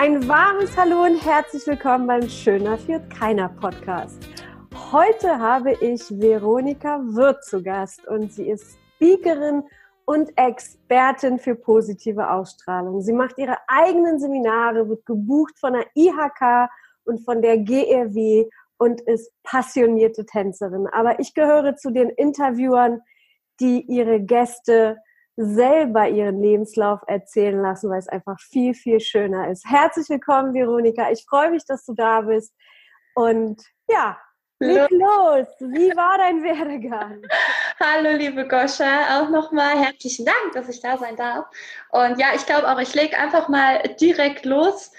Ein warmes Hallo und herzlich willkommen beim Schöner führt keiner Podcast. Heute habe ich Veronika Wirth zu Gast und sie ist Speakerin und Expertin für positive Ausstrahlung. Sie macht ihre eigenen Seminare, wird gebucht von der IHK und von der GRW und ist passionierte Tänzerin. Aber ich gehöre zu den Interviewern, die ihre Gäste selber ihren Lebenslauf erzählen lassen, weil es einfach viel, viel schöner ist. Herzlich willkommen, Veronika. Ich freue mich, dass du da bist. Und ja, leg los. Wie war dein Werdegang? Hallo, liebe Goscha. Auch nochmal herzlichen Dank, dass ich da sein darf. Und ja, ich glaube auch, ich lege einfach mal direkt los.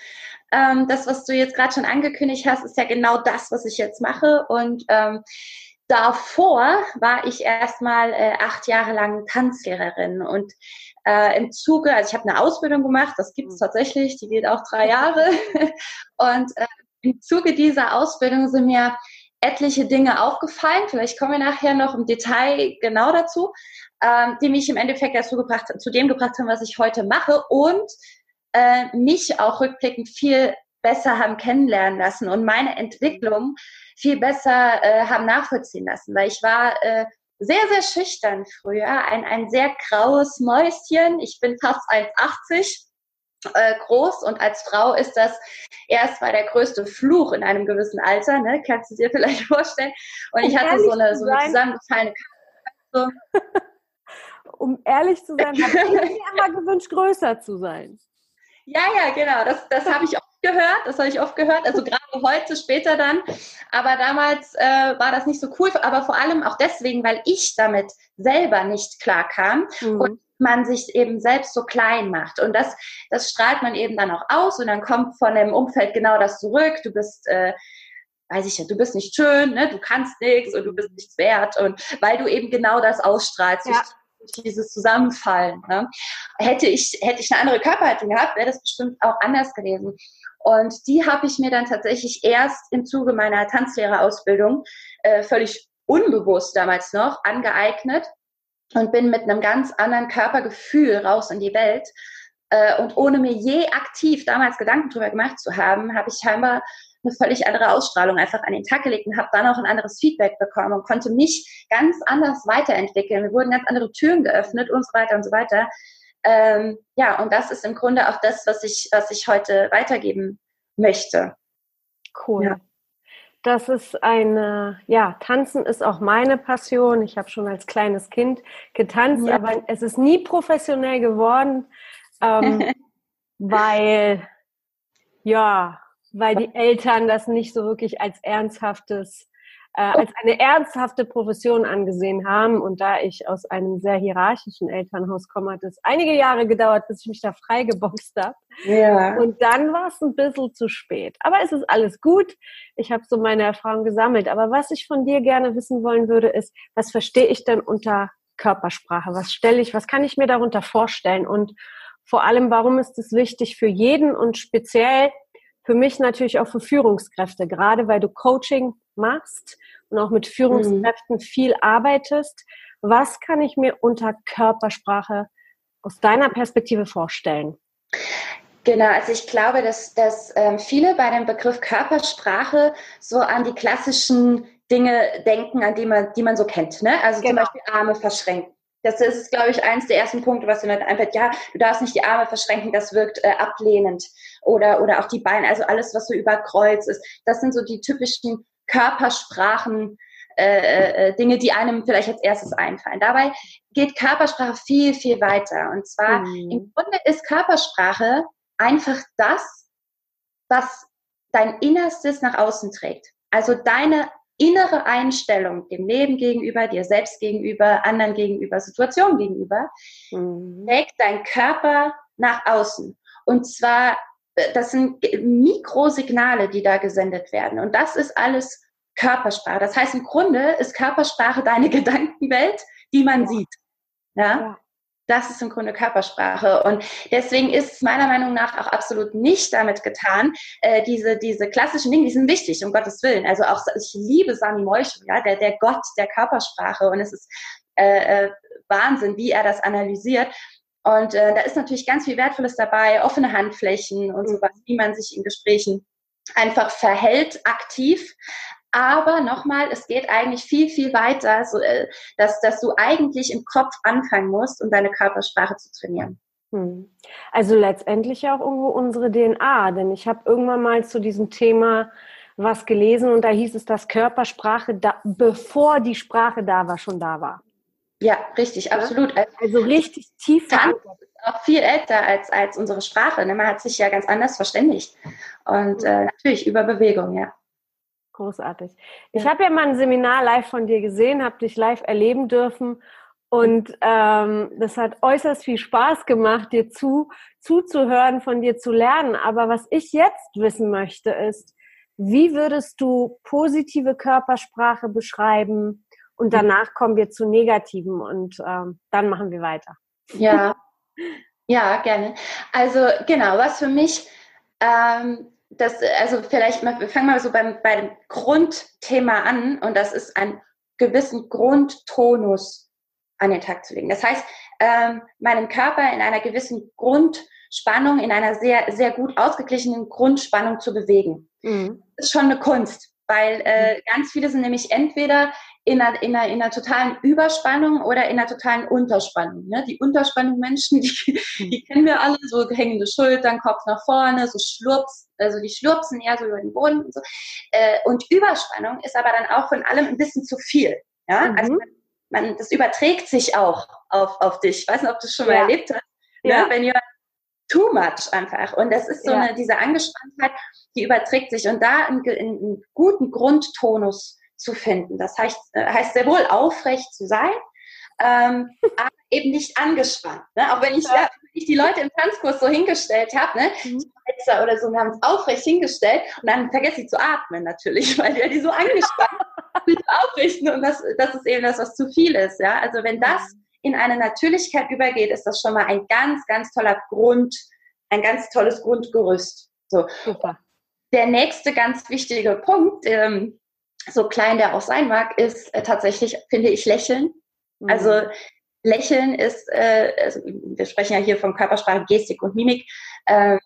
Ähm, das, was du jetzt gerade schon angekündigt hast, ist ja genau das, was ich jetzt mache. Und ähm, davor war ich erstmal äh, acht Jahre lang Tanzlehrerin und äh, im Zuge, also ich habe eine Ausbildung gemacht, das gibt es mhm. tatsächlich, die geht auch drei Jahre und äh, im Zuge dieser Ausbildung sind mir etliche Dinge aufgefallen, vielleicht kommen wir nachher noch im Detail genau dazu, ähm, die mich im Endeffekt dazu gebracht, zu dem gebracht haben, was ich heute mache und äh, mich auch rückblickend viel besser haben kennenlernen lassen und meine Entwicklung viel besser äh, haben nachvollziehen lassen, weil ich war äh, sehr, sehr schüchtern früher, ein, ein sehr graues Mäuschen. Ich bin fast 1,80 äh, groß und als Frau ist das erst mal der größte Fluch in einem gewissen Alter, ne? kannst du dir vielleicht vorstellen. Und ich hatte so eine, so eine zusammengefallene so. Um ehrlich zu sein, habe ich mir immer gewünscht, größer zu sein. Ja, ja, genau. Das, das habe ich gehört. Das habe ich oft gehört. Also gerade heute, später dann. Aber damals äh, war das nicht so cool. Aber vor allem auch deswegen, weil ich damit selber nicht klar kam. Mhm. Und man sich eben selbst so klein macht. Und das, das strahlt man eben dann auch aus und dann kommt von dem Umfeld genau das zurück. Du bist, äh, weiß ich ja, du bist nicht schön, ne? du kannst nichts und du bist nichts wert. Und weil du eben genau das ausstrahlst. Ja dieses Zusammenfallen. Ne? Hätte, ich, hätte ich eine andere Körperhaltung gehabt, wäre das bestimmt auch anders gewesen. Und die habe ich mir dann tatsächlich erst im Zuge meiner Tanzlehrerausbildung äh, völlig unbewusst damals noch angeeignet und bin mit einem ganz anderen Körpergefühl raus in die Welt. Äh, und ohne mir je aktiv damals Gedanken drüber gemacht zu haben, habe ich scheinbar eine völlig andere Ausstrahlung einfach an den Tag gelegt und habe dann auch ein anderes Feedback bekommen und konnte mich ganz anders weiterentwickeln. Mir wurden ganz andere Türen geöffnet und so weiter und so weiter. Ähm, ja, und das ist im Grunde auch das, was ich, was ich heute weitergeben möchte. Cool. Ja. Das ist eine, ja, Tanzen ist auch meine Passion. Ich habe schon als kleines Kind getanzt, ja. aber es ist nie professionell geworden, ähm, weil, ja, weil die Eltern das nicht so wirklich als ernsthaftes, äh, als eine ernsthafte Profession angesehen haben. Und da ich aus einem sehr hierarchischen Elternhaus komme, hat es einige Jahre gedauert, bis ich mich da freigeboxt habe. Ja. Und dann war es ein bisschen zu spät. Aber es ist alles gut. Ich habe so meine Erfahrung gesammelt. Aber was ich von dir gerne wissen wollen würde, ist, was verstehe ich denn unter Körpersprache? Was stelle ich, was kann ich mir darunter vorstellen? Und vor allem, warum ist es wichtig für jeden und speziell für mich natürlich auch für Führungskräfte, gerade weil du Coaching machst und auch mit Führungskräften mhm. viel arbeitest. Was kann ich mir unter Körpersprache aus deiner Perspektive vorstellen? Genau, also ich glaube, dass, dass ähm, viele bei dem Begriff Körpersprache so an die klassischen Dinge denken, an die man, die man so kennt. Ne? Also genau. zum Beispiel Arme verschränken. Das ist, glaube ich, eins der ersten Punkte, was mir einfällt. Ja, du darfst nicht die Arme verschränken, das wirkt äh, ablehnend. Oder, oder auch die Beine, also alles, was so über Kreuz ist. Das sind so die typischen Körpersprachen, äh, äh, äh, Dinge, die einem vielleicht als erstes einfallen. Dabei geht Körpersprache viel, viel weiter. Und zwar, mhm. im Grunde ist Körpersprache einfach das, was dein Innerstes nach außen trägt. Also deine innere Einstellung dem Leben gegenüber, dir selbst gegenüber, anderen gegenüber, Situationen gegenüber, mhm. trägt dein Körper nach außen. Und zwar, äh, das sind Mikrosignale, die da gesendet werden. Und das ist alles Körpersprache. Das heißt, im Grunde ist Körpersprache deine Gedankenwelt, die man sieht. Ja? ja. Das ist im Grunde Körpersprache. Und deswegen ist es meiner Meinung nach auch absolut nicht damit getan, äh, diese, diese klassischen Dinge, die sind wichtig, um Gottes Willen. Also auch, ich liebe Sami Moisch, ja, der, der Gott der Körpersprache. Und es ist äh, äh, Wahnsinn, wie er das analysiert. Und äh, da ist natürlich ganz viel Wertvolles dabei, offene Handflächen und mhm. sowas, wie man sich in Gesprächen einfach verhält aktiv. Aber nochmal, es geht eigentlich viel, viel weiter, so, äh, dass, dass du eigentlich im Kopf anfangen musst, um deine Körpersprache zu trainieren. Hm. Also letztendlich auch irgendwo unsere DNA, denn ich habe irgendwann mal zu diesem Thema was gelesen und da hieß es, dass Körpersprache, da, bevor die Sprache da war, schon da war. Ja, richtig, absolut. Also richtig tief verankert. Auch viel älter als, als unsere Sprache. Ne? Man hat sich ja ganz anders verständigt. Und äh, natürlich über Bewegung, ja. Großartig. Ich habe ja mal ein Seminar live von dir gesehen, habe dich live erleben dürfen und ähm, das hat äußerst viel Spaß gemacht, dir zu, zuzuhören, von dir zu lernen. Aber was ich jetzt wissen möchte, ist, wie würdest du positive Körpersprache beschreiben? Und danach kommen wir zu negativen und ähm, dann machen wir weiter. Ja, ja, gerne. Also genau, was für mich ähm, das, also vielleicht, wir fangen mal so beim, beim Grundthema an und das ist einen gewissen Grundtonus an den Tag zu legen. Das heißt, ähm, meinen Körper in einer gewissen Grundspannung, in einer sehr, sehr gut ausgeglichenen Grundspannung zu bewegen. Mhm. Das ist schon eine Kunst, weil äh, mhm. ganz viele sind nämlich entweder in einer, in, einer, in einer totalen Überspannung oder in einer totalen Unterspannung. Ne? Die Unterspannung-Menschen, die, die kennen wir alle, so hängende Schultern, Kopf nach vorne, so Schlurps, also die schlurpsen eher so über den Boden und so. Äh, und Überspannung ist aber dann auch von allem ein bisschen zu viel. Ja? Mhm. Also man, man, das überträgt sich auch auf, auf dich. Ich weiß nicht, ob du es schon mal ja. erlebt hast. Ne? Ja. Wenn jemand too much einfach. Und das ist so ja. eine, diese Angespanntheit, die überträgt sich. Und da einen, einen guten Grundtonus zu finden. Das heißt, äh, heißt sehr wohl aufrecht zu sein, ähm, aber eben nicht angespannt. Ne? Auch wenn ich, ja. ich die Leute im Tanzkurs so hingestellt habe, ne? Mhm. oder so, wir haben es aufrecht hingestellt und dann vergesse ich zu atmen natürlich, weil die, die so angespannt sind aufrichten und das, das ist eben das, was zu viel ist. Ja? Also wenn das mhm. in eine Natürlichkeit übergeht, ist das schon mal ein ganz, ganz toller Grund, ein ganz tolles Grundgerüst. So. Super. Der nächste ganz wichtige Punkt, ähm, so klein der auch sein mag, ist äh, tatsächlich, finde ich, Lächeln. Mhm. Also Lächeln ist, äh, also wir sprechen ja hier von Körpersprache, Gestik und Mimik. Äh,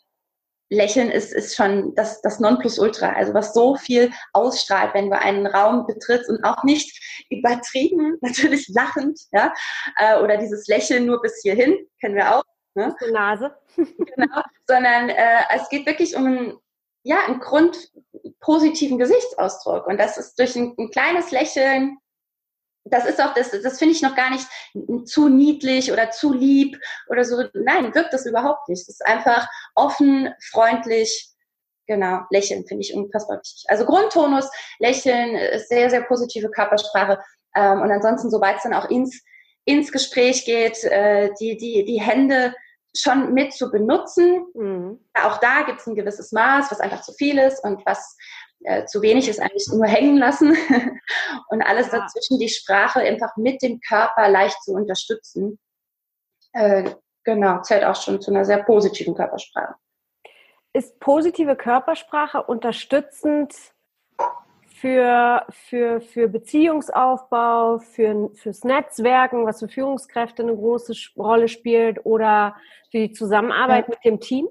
Lächeln ist, ist schon das, das Nonplusultra, also was so viel ausstrahlt, wenn du einen Raum betrittst und auch nicht übertrieben, natürlich lachend, ja, äh, oder dieses Lächeln nur bis hierhin, kennen wir auch. Ne? Die Nase. genau, sondern äh, es geht wirklich um ein, ja, einen grundpositiven Gesichtsausdruck. Und das ist durch ein, ein kleines Lächeln, das ist auch, das, das finde ich noch gar nicht zu niedlich oder zu lieb oder so. Nein, wirkt das überhaupt nicht. Es ist einfach offen, freundlich, genau, lächeln finde ich unfassbar wichtig. Also Grundtonus, lächeln, ist sehr, sehr positive Körpersprache. Ähm, und ansonsten, sobald es dann auch ins, ins Gespräch geht, äh, die, die, die Hände schon mit zu benutzen. Mhm. Auch da gibt es ein gewisses Maß, was einfach zu viel ist und was äh, zu wenig ist, eigentlich nur hängen lassen. und alles ja. dazwischen, die Sprache einfach mit dem Körper leicht zu unterstützen. Äh, genau, zählt auch schon zu einer sehr positiven Körpersprache. Ist positive Körpersprache unterstützend für, für, für Beziehungsaufbau, für, fürs Netzwerken, was für Führungskräfte eine große Rolle spielt oder für die Zusammenarbeit ja. mit dem Team?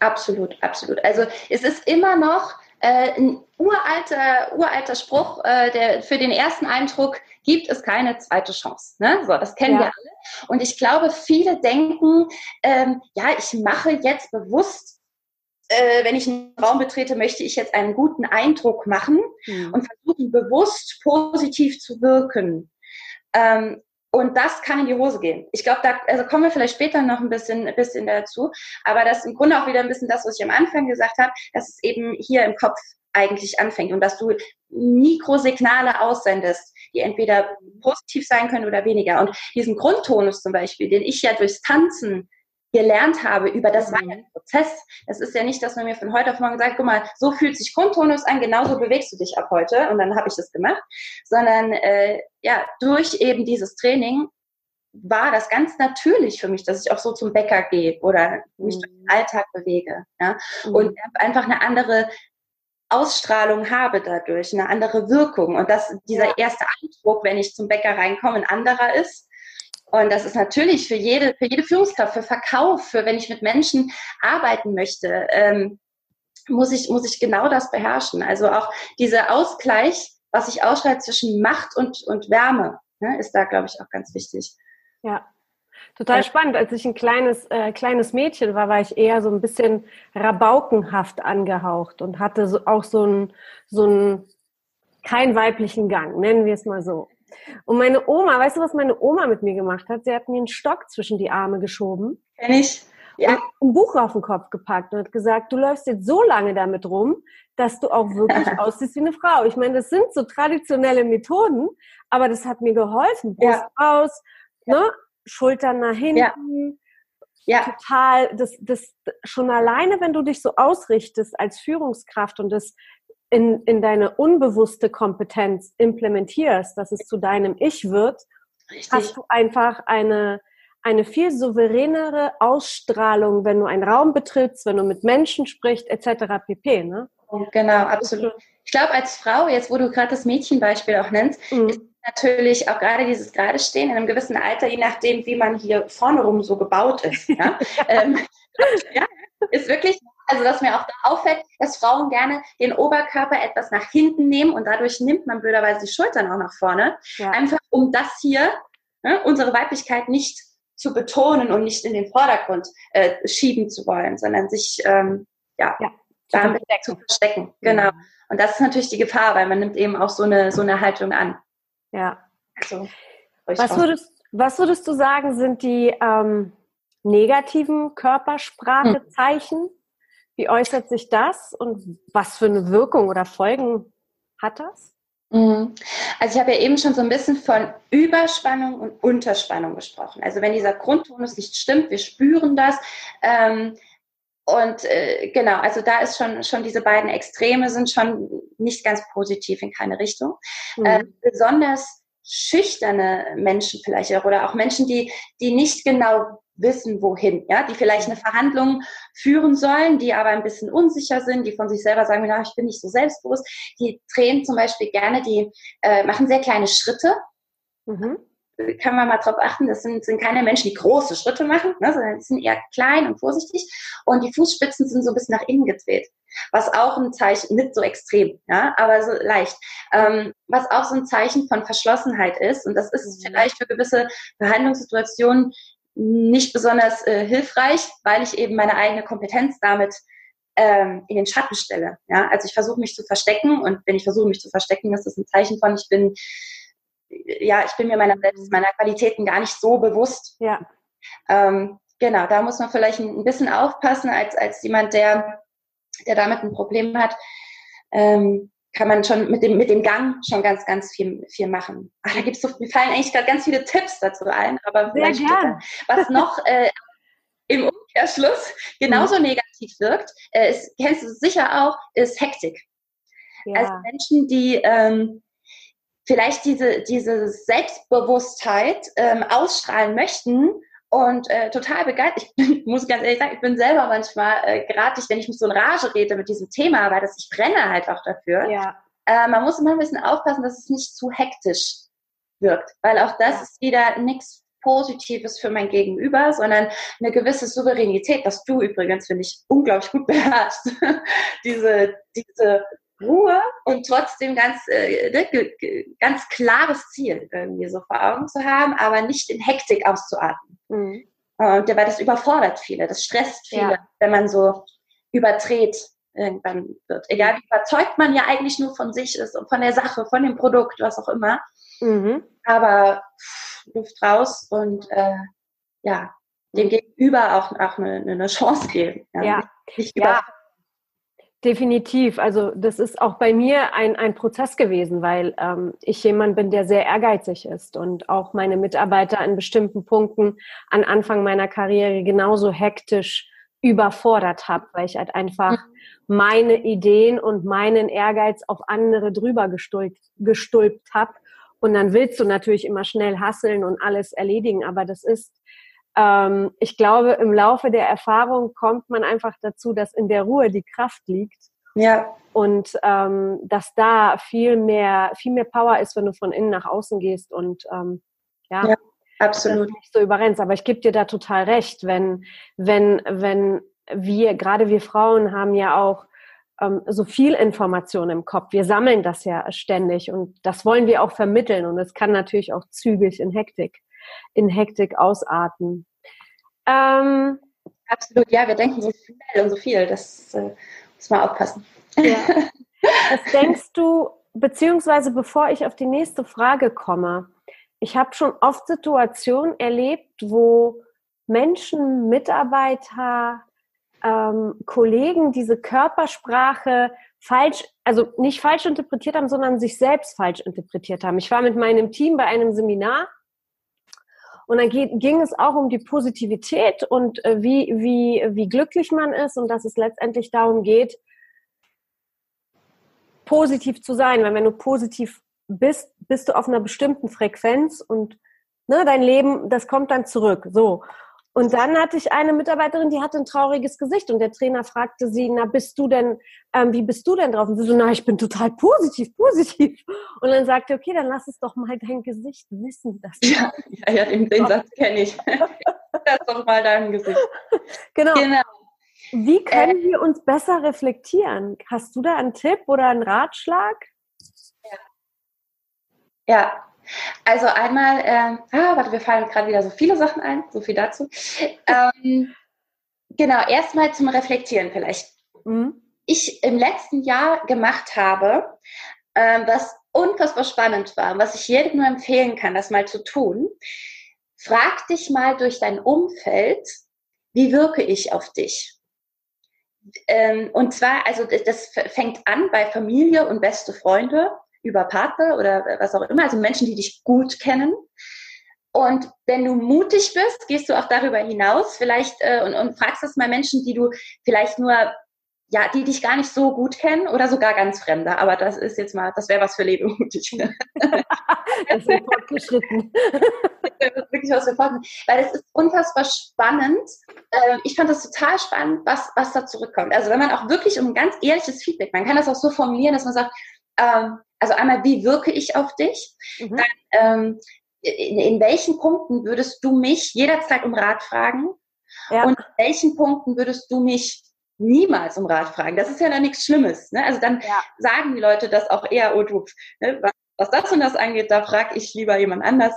Absolut, absolut. Also es ist immer noch äh, ein uralter, uralter Spruch, äh, der für den ersten Eindruck gibt es keine zweite Chance. Ne? So, das kennen ja. wir alle. Und ich glaube, viele denken, ähm, ja, ich mache jetzt bewusst äh, wenn ich einen Raum betrete, möchte ich jetzt einen guten Eindruck machen mhm. und versuchen bewusst positiv zu wirken. Ähm, und das kann in die Hose gehen. Ich glaube, da also kommen wir vielleicht später noch ein bisschen, ein bisschen dazu. Aber das ist im Grunde auch wieder ein bisschen das, was ich am Anfang gesagt habe, dass es eben hier im Kopf eigentlich anfängt und dass du Mikrosignale aussendest, die entweder positiv sein können oder weniger. Und diesen Grundtonus zum Beispiel, den ich ja durchs Tanzen gelernt habe über das war ja ein Prozess. Es ist ja nicht, dass man mir von heute auf morgen sagt, guck mal, so fühlt sich Grundtonus an, genauso bewegst du dich ab heute und dann habe ich das gemacht, sondern äh, ja, durch eben dieses Training war das ganz natürlich für mich, dass ich auch so zum Bäcker gehe oder mich mhm. durch den Alltag bewege. Ja? Mhm. Und einfach eine andere Ausstrahlung habe dadurch, eine andere Wirkung. Und dass dieser erste Eindruck, wenn ich zum Bäcker reinkomme, ein anderer ist, Und das ist natürlich für jede, für jede Führungskraft, für Verkauf, für wenn ich mit Menschen arbeiten möchte, ähm, muss ich, muss ich genau das beherrschen. Also auch dieser Ausgleich, was sich ausschreibt zwischen Macht und, und Wärme, ne, ist da, glaube ich, auch ganz wichtig. Ja, Total spannend. Als ich ein kleines, äh, kleines Mädchen war, war ich eher so ein bisschen rabaukenhaft angehaucht und hatte so, auch so einen so einen keinen weiblichen Gang, nennen wir es mal so. Und meine Oma, weißt du, was meine Oma mit mir gemacht hat? Sie hat mir einen Stock zwischen die Arme geschoben. Kenn ich. Ja. Und ein Buch auf den Kopf gepackt und hat gesagt, du läufst jetzt so lange damit rum, dass du auch wirklich aussiehst wie eine Frau. Ich meine, das sind so traditionelle Methoden, aber das hat mir geholfen. Brust ja. raus, ne? Schultern nach hinten. Ja. Ja. Total, das, das schon alleine, wenn du dich so ausrichtest als Führungskraft und das in, in deine unbewusste Kompetenz implementierst, dass es zu deinem Ich wird, Richtig. hast du einfach eine, eine viel souveränere Ausstrahlung, wenn du einen Raum betrittst, wenn du mit Menschen sprichst, etc. pp. Ne? Genau, absolut. Ich glaube, als Frau, jetzt wo du gerade das Mädchenbeispiel auch nennst, mhm. ist natürlich auch gerade dieses gerade stehen in einem gewissen Alter, je nachdem, wie man hier vorne rum so gebaut ist. Ja? ähm, ja, ist wirklich, also was mir auch da auffällt, dass Frauen gerne den Oberkörper etwas nach hinten nehmen und dadurch nimmt man blöderweise die Schultern auch nach vorne. Ja. Einfach um das hier, ne, unsere Weiblichkeit nicht zu betonen und nicht in den Vordergrund äh, schieben zu wollen, sondern sich ähm, ja, ja damit zu verstecken. Genau. Mhm. Und das ist natürlich die Gefahr, weil man nimmt eben auch so eine, so eine Haltung an. Ja. Also, was, würdest, was würdest du sagen, sind die ähm, negativen Körpersprachezeichen? Hm. Wie äußert sich das und was für eine Wirkung oder Folgen hat das? Mhm. Also ich habe ja eben schon so ein bisschen von Überspannung und Unterspannung gesprochen. Also wenn dieser Grundtonus nicht stimmt, wir spüren das. Ähm, und äh, genau, also da ist schon, schon diese beiden Extreme sind schon nicht ganz positiv in keine Richtung. Mhm. Äh, besonders schüchterne Menschen vielleicht auch, oder auch Menschen, die, die nicht genau wissen, wohin, ja, die vielleicht eine Verhandlung führen sollen, die aber ein bisschen unsicher sind, die von sich selber sagen, na, ich bin nicht so selbstbewusst, die drehen zum Beispiel gerne, die äh, machen sehr kleine Schritte. Mhm. Kann man mal drauf achten, das sind, sind keine Menschen, die große Schritte machen, ne, sondern die sind eher klein und vorsichtig. Und die Fußspitzen sind so ein bisschen nach innen gedreht, was auch ein Zeichen, nicht so extrem, ja, aber so leicht, ähm, was auch so ein Zeichen von Verschlossenheit ist und das ist mhm. vielleicht für gewisse Verhandlungssituationen nicht besonders äh, hilfreich, weil ich eben meine eigene Kompetenz damit ähm, in den Schatten stelle. Ja? Also ich versuche mich zu verstecken und wenn ich versuche mich zu verstecken, ist das ein Zeichen von, ich bin ja, ich bin mir meiner selbst, meiner Qualitäten gar nicht so bewusst. Ja. Ähm, genau, da muss man vielleicht ein bisschen aufpassen als, als jemand, der, der damit ein Problem hat. Ähm, kann man schon mit dem, mit dem Gang schon ganz, ganz viel, viel machen. Ach, da gibt's so, mir fallen eigentlich gerade ganz viele Tipps dazu ein, aber Sehr gern. was noch äh, im Umkehrschluss genauso mhm. negativ wirkt, äh, ist, kennst du sicher auch, ist Hektik. Ja. Also Menschen, die ähm, vielleicht diese, diese Selbstbewusstheit ähm, ausstrahlen möchten und äh, total begeistert. Ich bin, muss ganz ehrlich sagen, ich bin selber manchmal äh, gratis, wenn ich mich so in Rage rede mit diesem Thema, weil das, ich brenne halt auch dafür. Ja. Äh, man muss immer ein bisschen aufpassen, dass es nicht zu hektisch wirkt, weil auch das ja. ist wieder nichts Positives für mein Gegenüber, sondern eine gewisse Souveränität, was du übrigens, finde ich, unglaublich gut beherrschst. diese, diese Ruhe und trotzdem ganz, äh, ne, ganz klares Ziel irgendwie so vor Augen zu haben, aber nicht in Hektik auszuatmen. Mhm. Und weil das überfordert viele, das stresst viele, ja. wenn man so überdreht irgendwann wird. Egal wie überzeugt man ja eigentlich nur von sich ist und von der Sache, von dem Produkt, was auch immer. Mhm. Aber pff, Luft raus und äh, ja, dem Gegenüber auch, auch eine, eine Chance geben. Ja, ja. Nicht, nicht ja. Definitiv. Also das ist auch bei mir ein, ein Prozess gewesen, weil ähm, ich jemand bin, der sehr ehrgeizig ist und auch meine Mitarbeiter an bestimmten Punkten an Anfang meiner Karriere genauso hektisch überfordert habe, weil ich halt einfach mhm. meine Ideen und meinen Ehrgeiz auf andere drüber gestülpt, gestülpt habe. Und dann willst du natürlich immer schnell hasseln und alles erledigen, aber das ist ähm, ich glaube, im Laufe der Erfahrung kommt man einfach dazu, dass in der Ruhe die Kraft liegt. Ja. Und ähm, dass da viel mehr, viel mehr Power ist, wenn du von innen nach außen gehst. Und ähm, ja, ja. Absolut. Nicht so überrennst. Aber ich gebe dir da total recht, wenn, wenn, wenn wir, gerade wir Frauen haben ja auch ähm, so viel Information im Kopf. Wir sammeln das ja ständig und das wollen wir auch vermitteln und es kann natürlich auch zügig in Hektik, in Hektik ausarten. Ähm, Absolut, ja, wir denken so schnell und so viel, das äh, muss man aufpassen. Ja. Was denkst du, beziehungsweise bevor ich auf die nächste Frage komme, ich habe schon oft Situationen erlebt, wo Menschen, Mitarbeiter, ähm, Kollegen diese Körpersprache falsch, also nicht falsch interpretiert haben, sondern sich selbst falsch interpretiert haben. Ich war mit meinem Team bei einem Seminar und dann ging es auch um die Positivität und äh, wie, wie, wie glücklich man ist und dass es letztendlich darum geht, positiv zu sein. Weil wenn du positiv bist, bist du auf einer bestimmten Frequenz und ne, dein Leben, das kommt dann zurück. So. Und dann hatte ich eine Mitarbeiterin, die hatte ein trauriges Gesicht und der Trainer fragte sie, na, bist du denn, ähm, wie bist du denn drauf? Und sie so, na, ich bin total positiv, positiv. Und dann sagte, okay, dann lass es doch mal dein Gesicht wissen. Dass ja, ja, ja, den, den Satz kenne ich. lass doch mal dein Gesicht. Genau. genau. Wie können äh, wir uns besser reflektieren? Hast du da einen Tipp oder einen Ratschlag? Ja, ja also einmal, äh, ah, warte, wir fallen gerade wieder so viele Sachen ein, so viel dazu. Ähm, genau, erstmal zum Reflektieren vielleicht. Mhm. Ich im letzten Jahr gemacht habe, äh, was unfassbar spannend war, was ich jedem nur empfehlen kann, das mal zu tun. Frag dich mal durch dein Umfeld, wie wirke ich auf dich? Ähm, und zwar, also das fängt an bei Familie und beste Freunde über Partner oder was auch immer, also Menschen, die dich gut kennen. Und wenn du mutig bist, gehst du auch darüber hinaus vielleicht äh, und, und fragst das mal Menschen, die du vielleicht nur, ja, die dich gar nicht so gut kennen oder sogar ganz Fremde. Aber das ist jetzt mal, das wäre was für das ist fortgeschritten. das ist wirklich was für fortgeschritten. Weil es ist unfassbar spannend. Äh, ich fand das total spannend, was, was da zurückkommt. Also wenn man auch wirklich um ein ganz ehrliches Feedback, man kann das auch so formulieren, dass man sagt, ähm, also einmal, wie wirke ich auf dich? Mhm. Dann, ähm, in, in, welchen Punkten würdest du mich jederzeit um Rat fragen? Ja. Und in welchen Punkten würdest du mich niemals um Rat fragen? Das ist ja dann nichts Schlimmes. Ne? Also dann ja. sagen die Leute das auch eher, oh du, ne, was, was das und das angeht, da frage ich lieber jemand anders.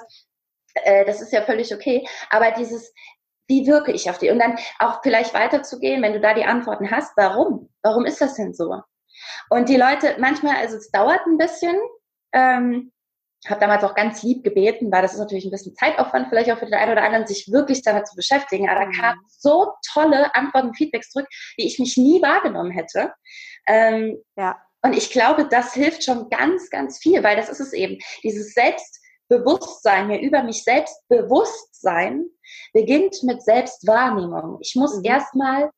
Äh, das ist ja völlig okay. Aber dieses, wie wirke ich auf dich? Und dann auch vielleicht weiterzugehen, wenn du da die Antworten hast, warum? Warum ist das denn so? Und die Leute, manchmal, also es dauert ein bisschen, ähm, habe damals auch ganz lieb gebeten, weil das ist natürlich ein bisschen Zeitaufwand, vielleicht auch für den einen oder anderen, sich wirklich damit zu beschäftigen. Aber da mhm. kamen so tolle Antworten, Feedbacks zurück, wie ich mich nie wahrgenommen hätte. Ähm, ja. Und ich glaube, das hilft schon ganz, ganz viel, weil das ist es eben. Dieses Selbstbewusstsein, mir über mich selbst bewusst sein, beginnt mit Selbstwahrnehmung. Ich muss mhm. erstmal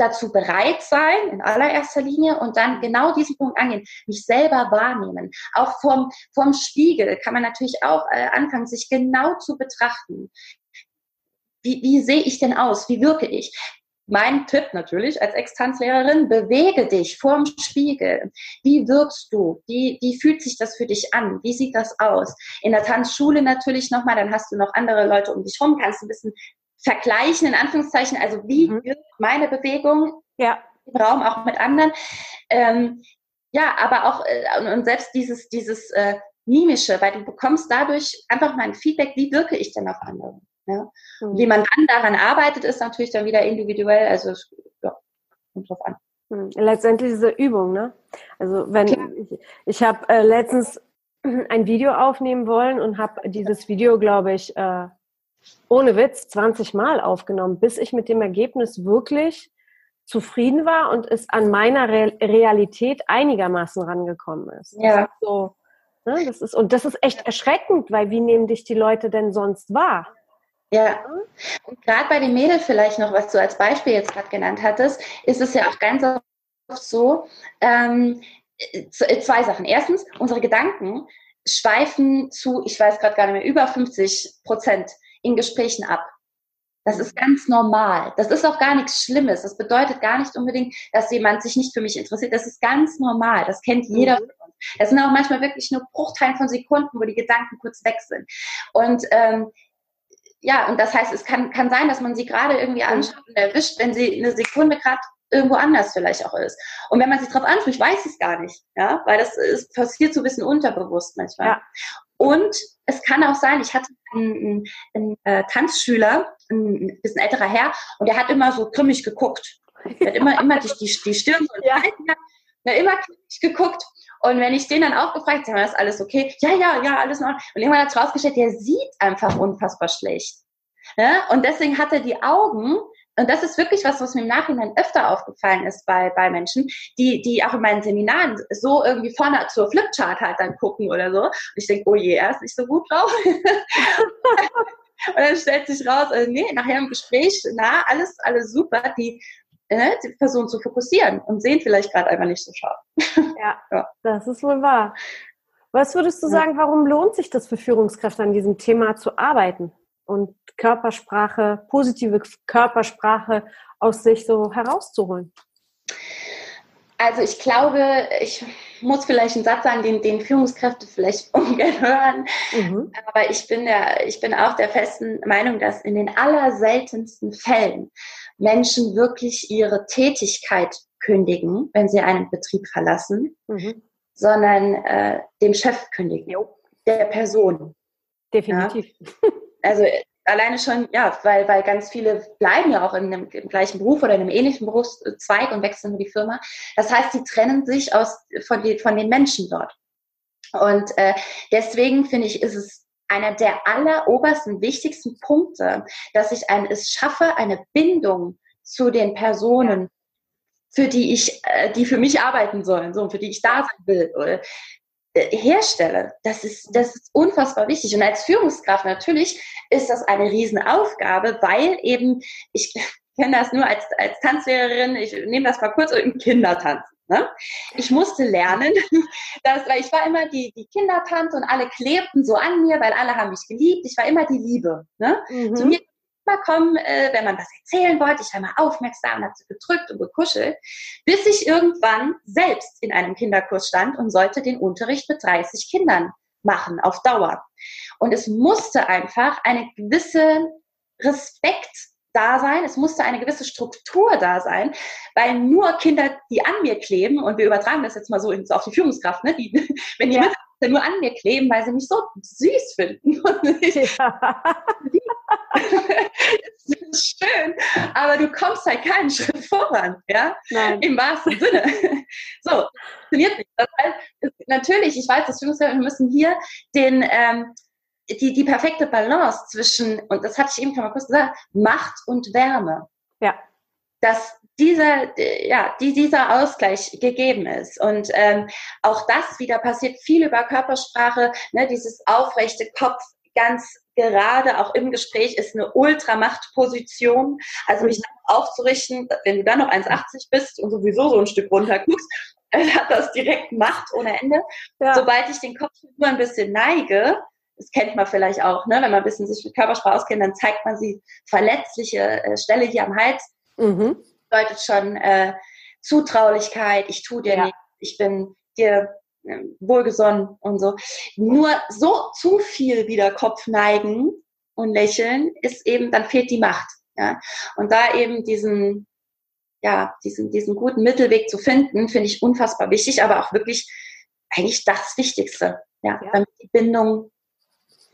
dazu bereit sein, in allererster Linie, und dann genau diesen Punkt angehen, mich selber wahrnehmen. Auch vom, vom Spiegel kann man natürlich auch äh, anfangen, sich genau zu betrachten. Wie, wie sehe ich denn aus? Wie wirke ich? Mein Tipp natürlich als Ex-Tanzlehrerin, bewege dich vorm Spiegel. Wie wirkst du? Wie, wie fühlt sich das für dich an? Wie sieht das aus? In der Tanzschule natürlich nochmal, dann hast du noch andere Leute um dich rum, kannst ein bisschen vergleichen, in Anführungszeichen, also wie mhm. wirkt meine Bewegung ja. im Raum auch mit anderen. Ähm, ja, aber auch äh, und selbst dieses, dieses äh, Mimische, weil du bekommst dadurch einfach mal ein Feedback, wie wirke ich denn auf andere. Ja? Mhm. Wie man dann daran arbeitet, ist natürlich dann wieder individuell, also ja, kommt drauf an. Mhm. Letztendlich diese Übung, ne? Also wenn Klar. ich, ich habe äh, letztens ein Video aufnehmen wollen und habe dieses Video, glaube ich, äh, ohne Witz 20 Mal aufgenommen, bis ich mit dem Ergebnis wirklich zufrieden war und es an meiner Re Realität einigermaßen rangekommen ist. Ja. Das ist so, ne, das ist, und das ist echt erschreckend, weil wie nehmen dich die Leute denn sonst wahr? Ja, und gerade bei den Mädels vielleicht noch, was du als Beispiel jetzt gerade genannt hattest, ist es ja auch ganz oft so, ähm, zwei Sachen. Erstens, unsere Gedanken schweifen zu, ich weiß gerade gar nicht mehr, über 50 Prozent in Gesprächen ab. Das ist ganz normal. Das ist auch gar nichts Schlimmes. Das bedeutet gar nicht unbedingt, dass jemand sich nicht für mich interessiert. Das ist ganz normal. Das kennt jeder mhm. von uns. Das sind auch manchmal wirklich nur Bruchteilen von Sekunden, wo die Gedanken kurz weg sind. Und ähm, ja, und das heißt, es kann, kann sein, dass man sie gerade irgendwie anschaut und erwischt, wenn sie eine Sekunde gerade irgendwo anders vielleicht auch ist. Und wenn man sich darauf anspricht, weiß ich es gar nicht, ja, weil das ist, passiert so ein bisschen unterbewusst manchmal. Ja. Und es kann auch sein, ich hatte einen, einen, einen äh, Tanzschüler, ein bisschen älterer Herr, und der hat immer so grimmig geguckt. Er hat immer, immer die, die, die Stirn so ja. ja, immer grimmig geguckt. Und wenn ich den dann auch gefragt habe, ist alles okay? Ja, ja, ja, alles noch. Und irgendwann hat es rausgestellt, der sieht einfach unfassbar schlecht. Ja? Und deswegen hat er die Augen, und das ist wirklich was, was mir im Nachhinein öfter aufgefallen ist bei, bei Menschen, die, die auch in meinen Seminaren so irgendwie vorne zur Flipchart halt dann gucken oder so. Und ich denke, oh je, er ist nicht so gut drauf. und dann stellt sich raus, äh, nee, nachher im Gespräch, na, alles, alles super. Die, äh, die Person zu fokussieren und sehen vielleicht gerade einfach nicht so scharf. Ja, ja, das ist wohl wahr. Was würdest du sagen, warum lohnt sich das für Führungskräfte an diesem Thema zu arbeiten und Körpersprache, positive Körpersprache aus sich so herauszuholen? Also ich glaube, ich muss vielleicht einen Satz sagen, den, den Führungskräfte vielleicht ungern hören. Mhm. Aber ich bin, der, ich bin auch der festen Meinung, dass in den allerseltensten Fällen Menschen wirklich ihre Tätigkeit kündigen, wenn sie einen Betrieb verlassen, mhm. sondern äh, dem Chef kündigen, jo. der Person. Definitiv. Ja? Also alleine schon, ja, weil, weil ganz viele bleiben ja auch in einem, im gleichen Beruf oder in einem ähnlichen Berufszweig und wechseln nur die Firma. Das heißt, die trennen sich aus, von, die, von den Menschen dort. Und äh, deswegen finde ich, ist es einer der allerobersten, wichtigsten Punkte, dass ich ein, es schaffe, eine Bindung zu den Personen, für die ich, äh, die für mich arbeiten sollen, so, für die ich da sein will, oder, äh, herstelle. Das ist, das ist unfassbar wichtig. Und als Führungskraft natürlich ist das eine Riesenaufgabe, weil eben, ich kenne das nur als, als Tanzlehrerin, ich nehme das mal kurz im Kindertanzen. Ne? Ich musste lernen, dass, weil ich war immer die, die Kindertante und alle klebten so an mir, weil alle haben mich geliebt. Ich war immer die Liebe. Ne? Mhm. Zu mir kommen, äh, wenn man was erzählen wollte. Ich war immer aufmerksam und habe sie gedrückt und gekuschelt, bis ich irgendwann selbst in einem Kinderkurs stand und sollte den Unterricht mit 30 Kindern machen auf Dauer. Und es musste einfach eine gewisse Respekt da sein, es musste eine gewisse Struktur da sein, weil nur Kinder, die an mir kleben, und wir übertragen das jetzt mal so auf die Führungskraft, ne, die, wenn die ja. nur an mir kleben, weil sie mich so süß finden. Ja. das ist schön, aber du kommst halt keinen Schritt voran, ja? Nein. Im wahrsten Sinne. So, funktioniert nicht. Das heißt, natürlich, ich weiß, dass Führungskräfte müssen hier den, ähm, die, die perfekte Balance zwischen, und das hatte ich eben schon mal kurz gesagt, Macht und Wärme. Ja. Dass dieser, ja, die, dieser Ausgleich gegeben ist. Und ähm, auch das wieder passiert viel über Körpersprache, ne, dieses aufrechte Kopf, ganz gerade auch im Gespräch ist eine Ultramachtposition. Also mich aufzurichten, wenn du dann noch 1,80 bist und sowieso so ein Stück runter guckst, hat das direkt Macht ohne Ende. Ja. Sobald ich den Kopf nur ein bisschen neige, das kennt man vielleicht auch, ne? wenn man ein bisschen sich mit Körpersprache auskennt, dann zeigt man sie verletzliche äh, Stelle hier am Hals. Mhm. Bedeutet schon äh, Zutraulichkeit, ich tue dir ja. nichts, ich bin dir wohlgesonnen und so. Nur so zu viel wieder Kopf neigen und lächeln ist eben, dann fehlt die Macht. Ja? Und da eben diesen, ja, diesen, diesen guten Mittelweg zu finden, finde ich unfassbar wichtig, aber auch wirklich eigentlich das Wichtigste. Ja, ja. damit die Bindung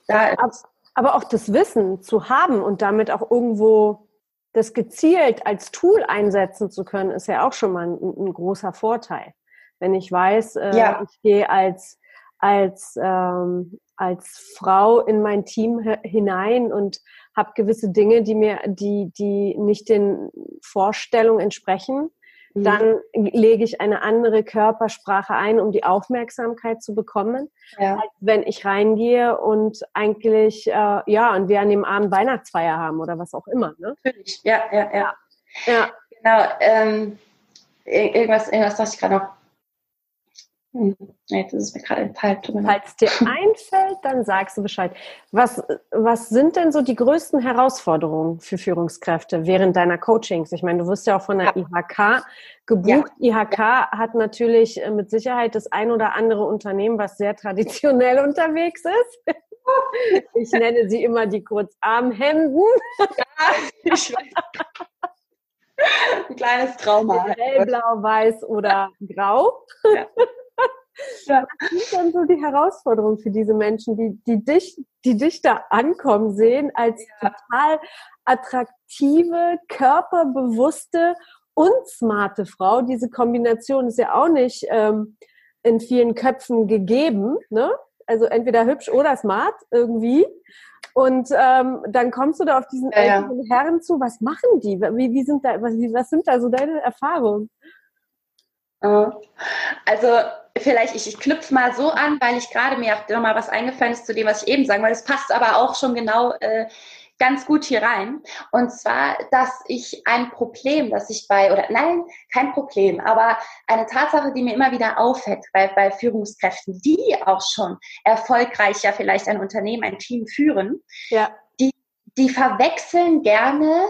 da ist. Aber auch das Wissen zu haben und damit auch irgendwo das gezielt als Tool einsetzen zu können, ist ja auch schon mal ein, ein großer Vorteil. Wenn ich weiß, äh, ja. ich gehe als, als, ähm, als Frau in mein Team hinein und habe gewisse Dinge, die mir, die, die nicht den Vorstellungen entsprechen, Mhm. Dann lege ich eine andere Körpersprache ein, um die Aufmerksamkeit zu bekommen, ja. als wenn ich reingehe und eigentlich, äh, ja, und wir an dem Abend Weihnachtsfeier haben oder was auch immer. Ne? Natürlich, ja, ja, ja. ja. Genau. Ähm, irgendwas, irgendwas dachte ich gerade noch. Hm, jetzt ist es mir gerade entfallen. Falls dir einfällt, dann sagst du Bescheid. Was, was sind denn so die größten Herausforderungen für Führungskräfte während deiner Coachings? Ich meine, du wirst ja auch von der ja. IHK gebucht. Ja. IHK hat natürlich äh, mit Sicherheit das ein oder andere Unternehmen, was sehr traditionell unterwegs ist. Ich nenne sie immer die Kurzarmhemden. Ja, ich weiß. Ein kleines Trauma. Hellblau, weiß oder grau. Ja. Ja. Was sind dann so die Herausforderungen für diese Menschen, die, die, dich, die dich da ankommen sehen, als ja. total attraktive, körperbewusste und smarte Frau? Diese Kombination ist ja auch nicht ähm, in vielen Köpfen gegeben. Ne? Also entweder hübsch oder smart irgendwie. Und ähm, dann kommst du da auf diesen ja, älteren ja. Herren zu. Was machen die? Wie, wie sind da, was, was sind da so deine Erfahrungen? Äh, also vielleicht, ich, ich knüpfe mal so an, weil ich gerade mir auch nochmal was eingefallen ist zu dem, was ich eben sagen wollte. Es passt aber auch schon genau äh, ganz gut hier rein. Und zwar, dass ich ein Problem, das ich bei, oder nein, kein Problem, aber eine Tatsache, die mir immer wieder auffällt bei, bei Führungskräften, die auch schon erfolgreich ja vielleicht ein Unternehmen, ein Team führen, ja. die, die verwechseln gerne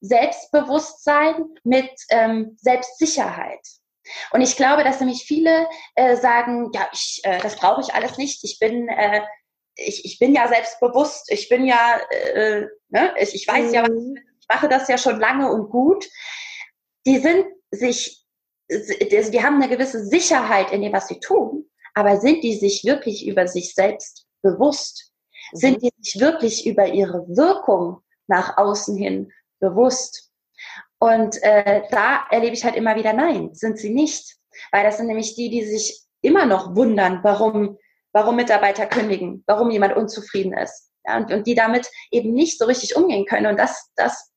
Selbstbewusstsein mit ähm, Selbstsicherheit. Und ich glaube, dass nämlich viele äh, sagen, ja, ich, äh, das brauche ich alles nicht. Ich bin, äh, ich, ich bin ja selbstbewusst. Ich bin ja, äh, ne, ich, ich weiß mhm. ja, was ich, ich mache das ja schon lange und gut. Die sind sich, die haben eine gewisse Sicherheit in dem, was sie tun. Aber sind die sich wirklich über sich selbst bewusst? Mhm. Sind die sich wirklich über ihre Wirkung nach außen hin bewusst? Und äh, da erlebe ich halt immer wieder, nein, sind sie nicht. Weil das sind nämlich die, die sich immer noch wundern, warum, warum Mitarbeiter kündigen, warum jemand unzufrieden ist. Ja, und, und die damit eben nicht so richtig umgehen können. Und das, das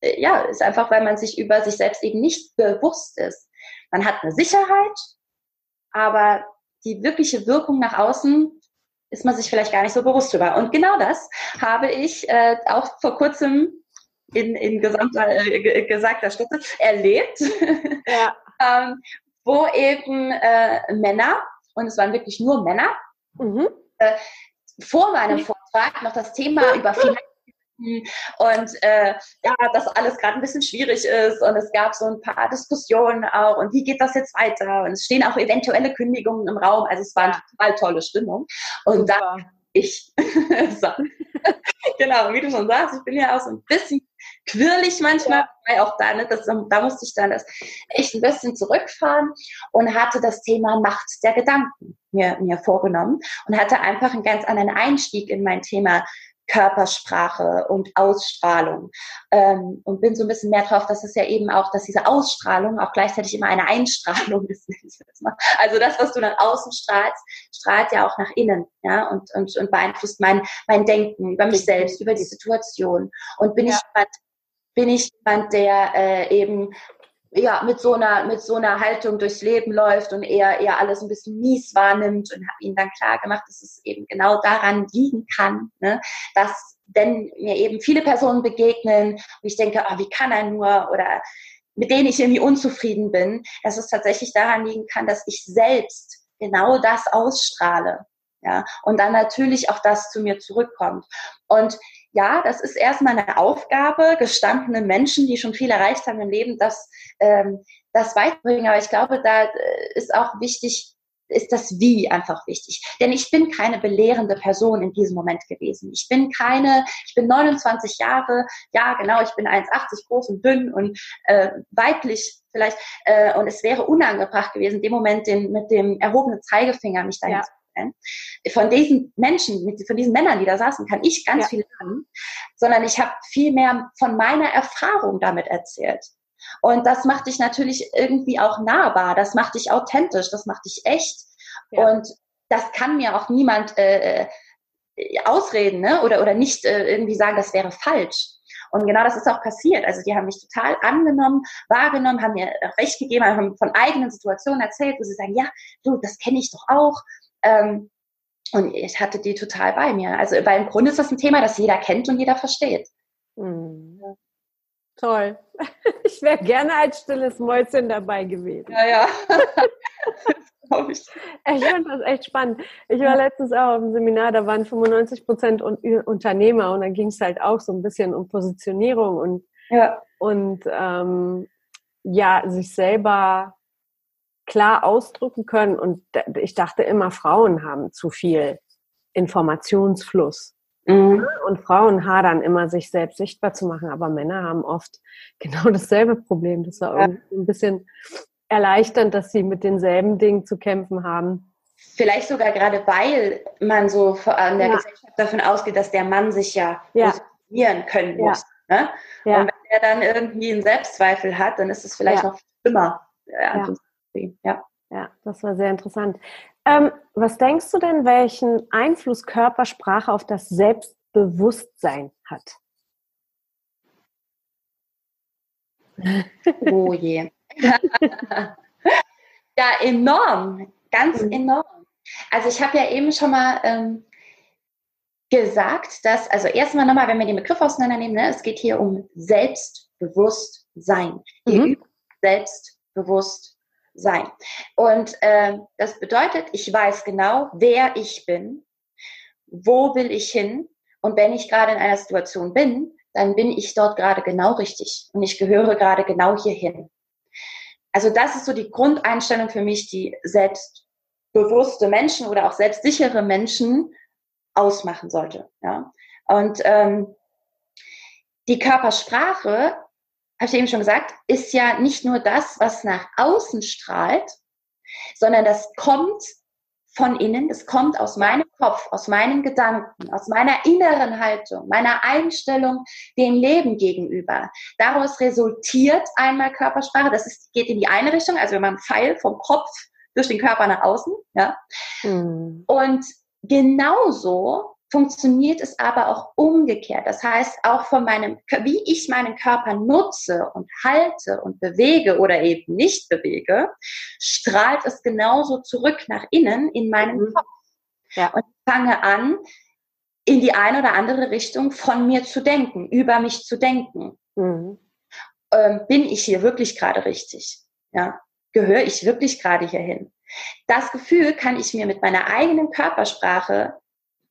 äh, ja, ist einfach, weil man sich über sich selbst eben nicht bewusst ist. Man hat eine Sicherheit, aber die wirkliche Wirkung nach außen ist man sich vielleicht gar nicht so bewusst drüber. Und genau das habe ich äh, auch vor kurzem in, in gesamter, äh, gesagter Stütze erlebt, ja. ähm, wo eben äh, Männer, und es waren wirklich nur Männer, mhm. äh, vor meinem Vortrag noch das Thema über Finanzen und äh, ja, dass alles gerade ein bisschen schwierig ist und es gab so ein paar Diskussionen auch und wie geht das jetzt weiter und es stehen auch eventuelle Kündigungen im Raum, also es war eine total tolle Stimmung und Super. da ich. genau, wie du schon sagst, ich bin ja auch so ein bisschen quirlig manchmal, weil auch da, ne, das, da musste ich dann das echt ein bisschen zurückfahren und hatte das Thema Macht der Gedanken mir, mir vorgenommen und hatte einfach einen ganz anderen Einstieg in mein Thema Körpersprache und Ausstrahlung. Ähm, und bin so ein bisschen mehr drauf, dass es ja eben auch, dass diese Ausstrahlung auch gleichzeitig immer eine Einstrahlung ist. Also das, was du nach außen strahlst, strahlt ja auch nach innen, ja, und, und, und beeinflusst mein, mein Denken über mich selbst, über die Situation. Und bin ja. ich jemand, bin ich jemand, der äh, eben ja, mit so einer, mit so einer Haltung durchs Leben läuft und eher, eher alles ein bisschen mies wahrnimmt und habe ihnen dann klar gemacht, dass es eben genau daran liegen kann, ne, dass wenn mir eben viele Personen begegnen und ich denke, oh, wie kann er nur oder mit denen ich irgendwie unzufrieden bin, dass es tatsächlich daran liegen kann, dass ich selbst genau das ausstrahle. Ja, und dann natürlich auch das zu mir zurückkommt. Und ja, das ist erstmal eine Aufgabe, gestandene Menschen, die schon viel erreicht haben im Leben, das, ähm, das weiterbringen. Aber ich glaube, da äh, ist auch wichtig, ist das Wie einfach wichtig. Denn ich bin keine belehrende Person in diesem Moment gewesen. Ich bin keine, ich bin 29 Jahre, ja genau, ich bin 1,80 groß und dünn und äh, weiblich vielleicht. Äh, und es wäre unangebracht gewesen, in dem Moment den, mit dem erhobenen Zeigefinger mich dahin ja. Zu von diesen Menschen, von diesen Männern, die da saßen, kann ich ganz ja. viel lernen, sondern ich habe viel mehr von meiner Erfahrung damit erzählt. Und das macht dich natürlich irgendwie auch nahbar, das macht dich authentisch, das macht dich echt. Ja. Und das kann mir auch niemand äh, äh, ausreden ne? oder, oder nicht äh, irgendwie sagen, das wäre falsch. Und genau das ist auch passiert. Also die haben mich total angenommen, wahrgenommen, haben mir recht gegeben, haben von eigenen Situationen erzählt, wo sie sagen, ja, du, das kenne ich doch auch. Ähm, und ich hatte die total bei mir. Also, weil im Grunde ist das ein Thema, das jeder kennt und jeder versteht. Mhm. Toll. Ich wäre gerne als stilles Mäuschen dabei gewesen. Ja, ja. ich. Ich fand das echt spannend. Ich war letztens auch auf einem Seminar, da waren 95 Prozent Unternehmer und dann ging es halt auch so ein bisschen um Positionierung und, ja. und ähm, ja, sich selber klar ausdrücken können. Und ich dachte immer, Frauen haben zu viel Informationsfluss. Mhm. Und Frauen hadern immer, sich selbst sichtbar zu machen, aber Männer haben oft genau dasselbe Problem. Das war ja. ein bisschen erleichternd, dass sie mit denselben Dingen zu kämpfen haben. Vielleicht sogar gerade, weil man so an der ja. Gesellschaft davon ausgeht, dass der Mann sich ja, ja. positionieren können muss. Ne? Und wenn er dann irgendwie einen Selbstzweifel hat, dann ist es vielleicht noch schlimmer. Ja. Ja, das war sehr interessant. Ähm, was denkst du denn, welchen Einfluss Körpersprache auf das Selbstbewusstsein hat? Oh je. ja, enorm. Ganz mhm. enorm. Also ich habe ja eben schon mal ähm, gesagt, dass, also erstmal nochmal, wenn wir den Begriff auseinandernehmen, ne, es geht hier um Selbstbewusstsein. Mhm. Selbstbewusstsein. Und äh, das bedeutet, ich weiß genau, wer ich bin, wo will ich hin und wenn ich gerade in einer Situation bin, dann bin ich dort gerade genau richtig und ich gehöre gerade genau hierhin. Also das ist so die Grundeinstellung für mich, die selbstbewusste Menschen oder auch selbstsichere Menschen ausmachen sollte. Ja? Und ähm, die Körpersprache, habe ich eben schon gesagt, ist ja nicht nur das, was nach außen strahlt, sondern das kommt von innen, das kommt aus meinem Kopf, aus meinen Gedanken, aus meiner inneren Haltung, meiner Einstellung dem Leben gegenüber. Daraus resultiert einmal Körpersprache, das ist, geht in die eine Richtung, also wenn man Pfeil vom Kopf durch den Körper nach außen, ja. Mhm. Und genauso funktioniert es aber auch umgekehrt. Das heißt, auch von meinem, wie ich meinen Körper nutze und halte und bewege oder eben nicht bewege, strahlt es genauso zurück nach innen in meinen mhm. Kopf. Ja. Und ich fange an, in die eine oder andere Richtung von mir zu denken, über mich zu denken. Mhm. Ähm, bin ich hier wirklich gerade richtig? Ja, gehöre ich wirklich gerade hierhin? Das Gefühl kann ich mir mit meiner eigenen Körpersprache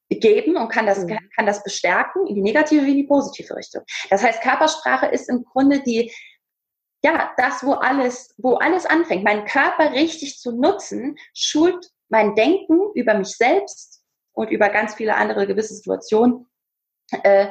geben und kann das, mhm. kann das bestärken in die negative wie in die positive Richtung. Das heißt, Körpersprache ist im Grunde die, ja, das, wo alles, wo alles anfängt. Meinen Körper richtig zu nutzen, schult mein Denken über mich selbst und über ganz viele andere gewisse Situationen. Äh,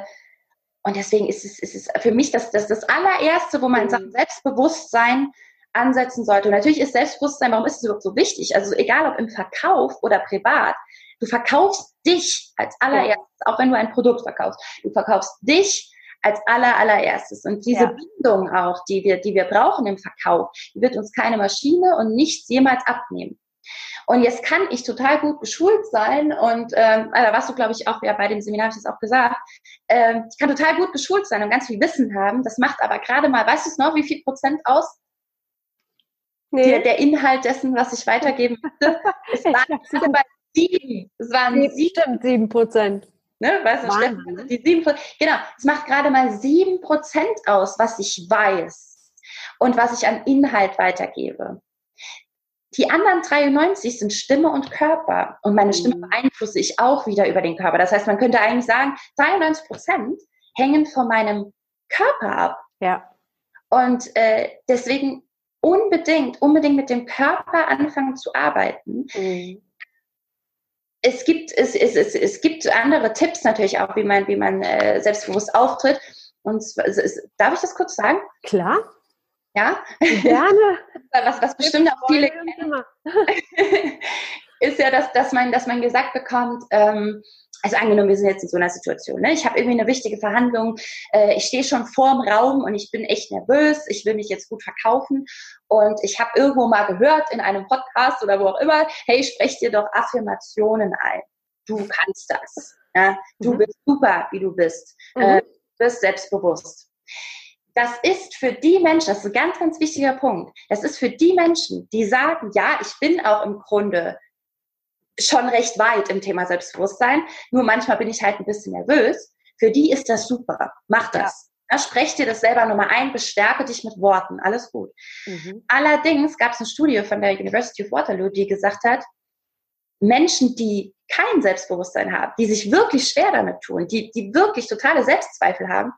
und deswegen ist es, ist es für mich das, das, das allererste, wo man in Sachen mhm. Selbstbewusstsein ansetzen sollte. Und natürlich ist Selbstbewusstsein, warum ist es überhaupt so wichtig? Also egal ob im Verkauf oder privat, Du verkaufst dich als allererstes, auch wenn du ein Produkt verkaufst. Du verkaufst dich als aller, allererstes. Und diese ja. Bindung auch, die wir, die wir brauchen im Verkauf, die wird uns keine Maschine und nichts jemals abnehmen. Und jetzt kann ich total gut geschult sein und ähm, da warst du, glaube ich, auch ja bei dem Seminar habe ich das auch gesagt. Ähm, ich kann total gut geschult sein und ganz viel Wissen haben. Das macht aber gerade mal, weißt du es noch, wie viel Prozent aus? Nee. Der, der Inhalt dessen, was ich weitergeben möchte, ist bei Sieben. Es waren sieben, sieben, sieben Prozent. Ne, weißt du, Steffen, die sieben Genau, es macht gerade mal sieben Prozent aus, was ich weiß und was ich an Inhalt weitergebe. Die anderen 93 sind Stimme und Körper. Und meine Stimme mhm. beeinflusse ich auch wieder über den Körper. Das heißt, man könnte eigentlich sagen, 93 Prozent hängen von meinem Körper ab. Ja. Und äh, deswegen unbedingt, unbedingt mit dem Körper anfangen zu arbeiten. Mhm es gibt, es, es, es, es gibt andere Tipps natürlich auch, wie man, wie man äh, selbstbewusst auftritt. Und es, darf ich das kurz sagen? Klar. Ja? Gerne. was, was bestimmt auch viele kennen, ist ja, dass, dass, man, dass man gesagt bekommt, ähm, also angenommen, wir sind jetzt in so einer Situation, ne? ich habe irgendwie eine wichtige Verhandlung, äh, ich stehe schon vorm Raum und ich bin echt nervös, ich will mich jetzt gut verkaufen und ich habe irgendwo mal gehört in einem Podcast oder wo auch immer, hey, sprech dir doch Affirmationen ein. Du kannst das. Ja? Du mhm. bist super, wie du bist. Mhm. Äh, du bist selbstbewusst. Das ist für die Menschen, das ist ein ganz, ganz wichtiger Punkt, das ist für die Menschen, die sagen, ja, ich bin auch im Grunde schon recht weit im Thema Selbstbewusstsein. Nur manchmal bin ich halt ein bisschen nervös. Für die ist das super. Mach das. Ja. Ja, sprech dir das selber nochmal ein, bestärke dich mit Worten. Alles gut. Mhm. Allerdings gab es eine Studie von der University of Waterloo, die gesagt hat, Menschen, die kein Selbstbewusstsein haben, die sich wirklich schwer damit tun, die, die wirklich totale Selbstzweifel haben,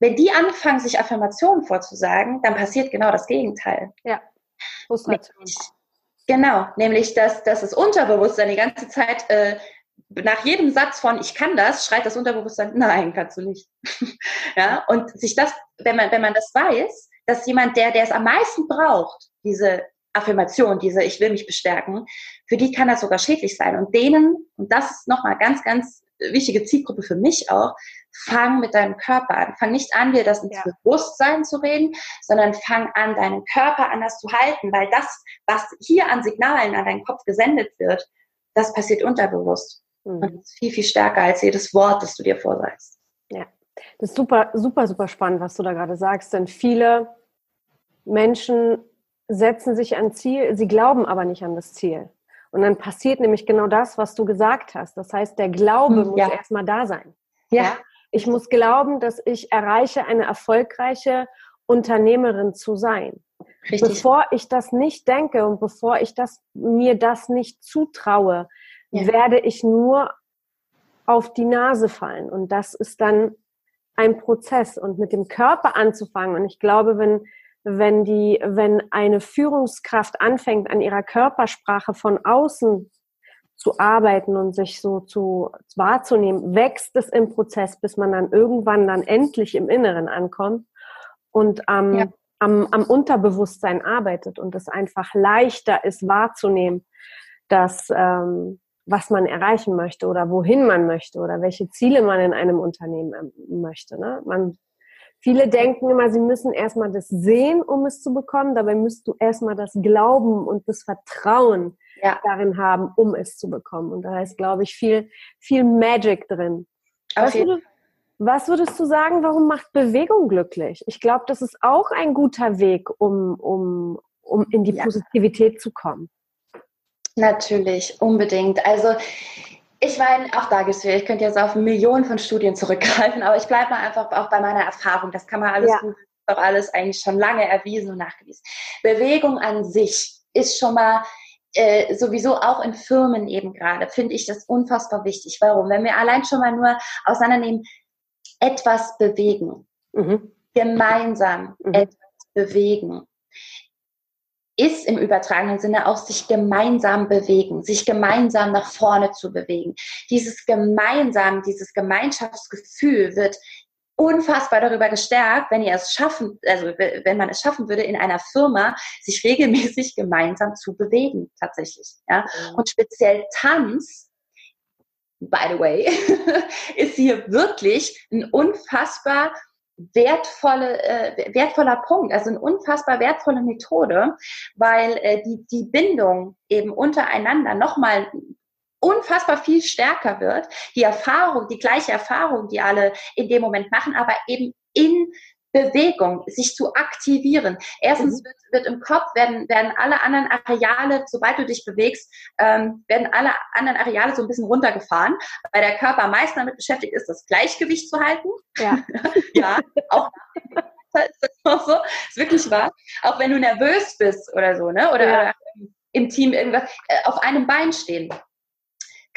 wenn die anfangen, sich Affirmationen vorzusagen, dann passiert genau das Gegenteil. Ja. Frustration. Genau, nämlich dass, dass das Unterbewusstsein die ganze Zeit äh, nach jedem Satz von ich kann das, schreit das Unterbewusstsein, nein, kannst du nicht. ja, und sich das, wenn man, wenn man das weiß, dass jemand, der, der es am meisten braucht, diese Affirmation, diese ich will mich bestärken, für die kann das sogar schädlich sein. Und denen, und das ist nochmal ganz, ganz wichtige Zielgruppe für mich auch, fang mit deinem Körper an. Fang nicht an, dir das ins ja. Bewusstsein zu reden, sondern fang an, deinen Körper anders zu halten, weil das, was hier an Signalen an deinen Kopf gesendet wird, das passiert unterbewusst. Mhm. Und ist viel, viel stärker als jedes Wort, das du dir vorsagst. Ja, das ist super, super, super spannend, was du da gerade sagst, denn viele Menschen setzen sich ein Ziel, sie glauben aber nicht an das Ziel. Und dann passiert nämlich genau das, was du gesagt hast. Das heißt, der Glaube hm, ja. muss erstmal da sein. Ja. ja. Ich muss glauben, dass ich erreiche, eine erfolgreiche Unternehmerin zu sein. Richtig. Bevor ich das nicht denke und bevor ich das, mir das nicht zutraue, ja. werde ich nur auf die Nase fallen. Und das ist dann ein Prozess. Und mit dem Körper anzufangen. Und ich glaube, wenn, wenn die, wenn eine Führungskraft anfängt, an ihrer Körpersprache von außen zu arbeiten und sich so zu wahrzunehmen, wächst es im Prozess, bis man dann irgendwann dann endlich im Inneren ankommt und am, ja. am, am Unterbewusstsein arbeitet und es einfach leichter ist wahrzunehmen, dass ähm, was man erreichen möchte oder wohin man möchte oder welche Ziele man in einem Unternehmen ähm, möchte. Ne? Man Viele denken immer, sie müssen erstmal das sehen, um es zu bekommen. Dabei müsst du erstmal das Glauben und das Vertrauen ja. darin haben, um es zu bekommen. Und da ist, glaube ich, viel, viel Magic drin. Was, würdest, was würdest du sagen, warum macht Bewegung glücklich? Ich glaube, das ist auch ein guter Weg, um, um, um in die ja. Positivität zu kommen. Natürlich, unbedingt. Also ich meine, auch da gibt es ich könnte jetzt auf Millionen von Studien zurückgreifen, aber ich bleibe mal einfach auch bei meiner Erfahrung. Das kann man alles, ja. doch alles eigentlich schon lange erwiesen und nachgewiesen. Bewegung an sich ist schon mal äh, sowieso auch in Firmen eben gerade, finde ich das unfassbar wichtig. Warum? Wenn wir allein schon mal nur auseinandernehmen, etwas bewegen, mhm. gemeinsam mhm. etwas bewegen, ist im übertragenen Sinne auch sich gemeinsam bewegen, sich gemeinsam nach vorne zu bewegen. Dieses gemeinsam, dieses Gemeinschaftsgefühl wird unfassbar darüber gestärkt, wenn ihr es schaffen, also wenn man es schaffen würde, in einer Firma sich regelmäßig gemeinsam zu bewegen, tatsächlich. Ja? Mhm. Und speziell Tanz, by the way, ist hier wirklich ein unfassbar wertvolle, äh, wertvoller Punkt, also eine unfassbar wertvolle Methode, weil äh, die, die Bindung eben untereinander nochmal unfassbar viel stärker wird. Die Erfahrung, die gleiche Erfahrung, die alle in dem Moment machen, aber eben in Bewegung, sich zu aktivieren. Erstens mhm. wird, wird, im Kopf, werden, werden alle anderen Areale, sobald du dich bewegst, ähm, werden alle anderen Areale so ein bisschen runtergefahren, weil der Körper am meisten damit beschäftigt ist, das Gleichgewicht zu halten. Ja, ja auch ist das auch so, ist wirklich wahr. Auch wenn du nervös bist oder so, ne? Oder, ja. im Team irgendwas, äh, auf einem Bein stehen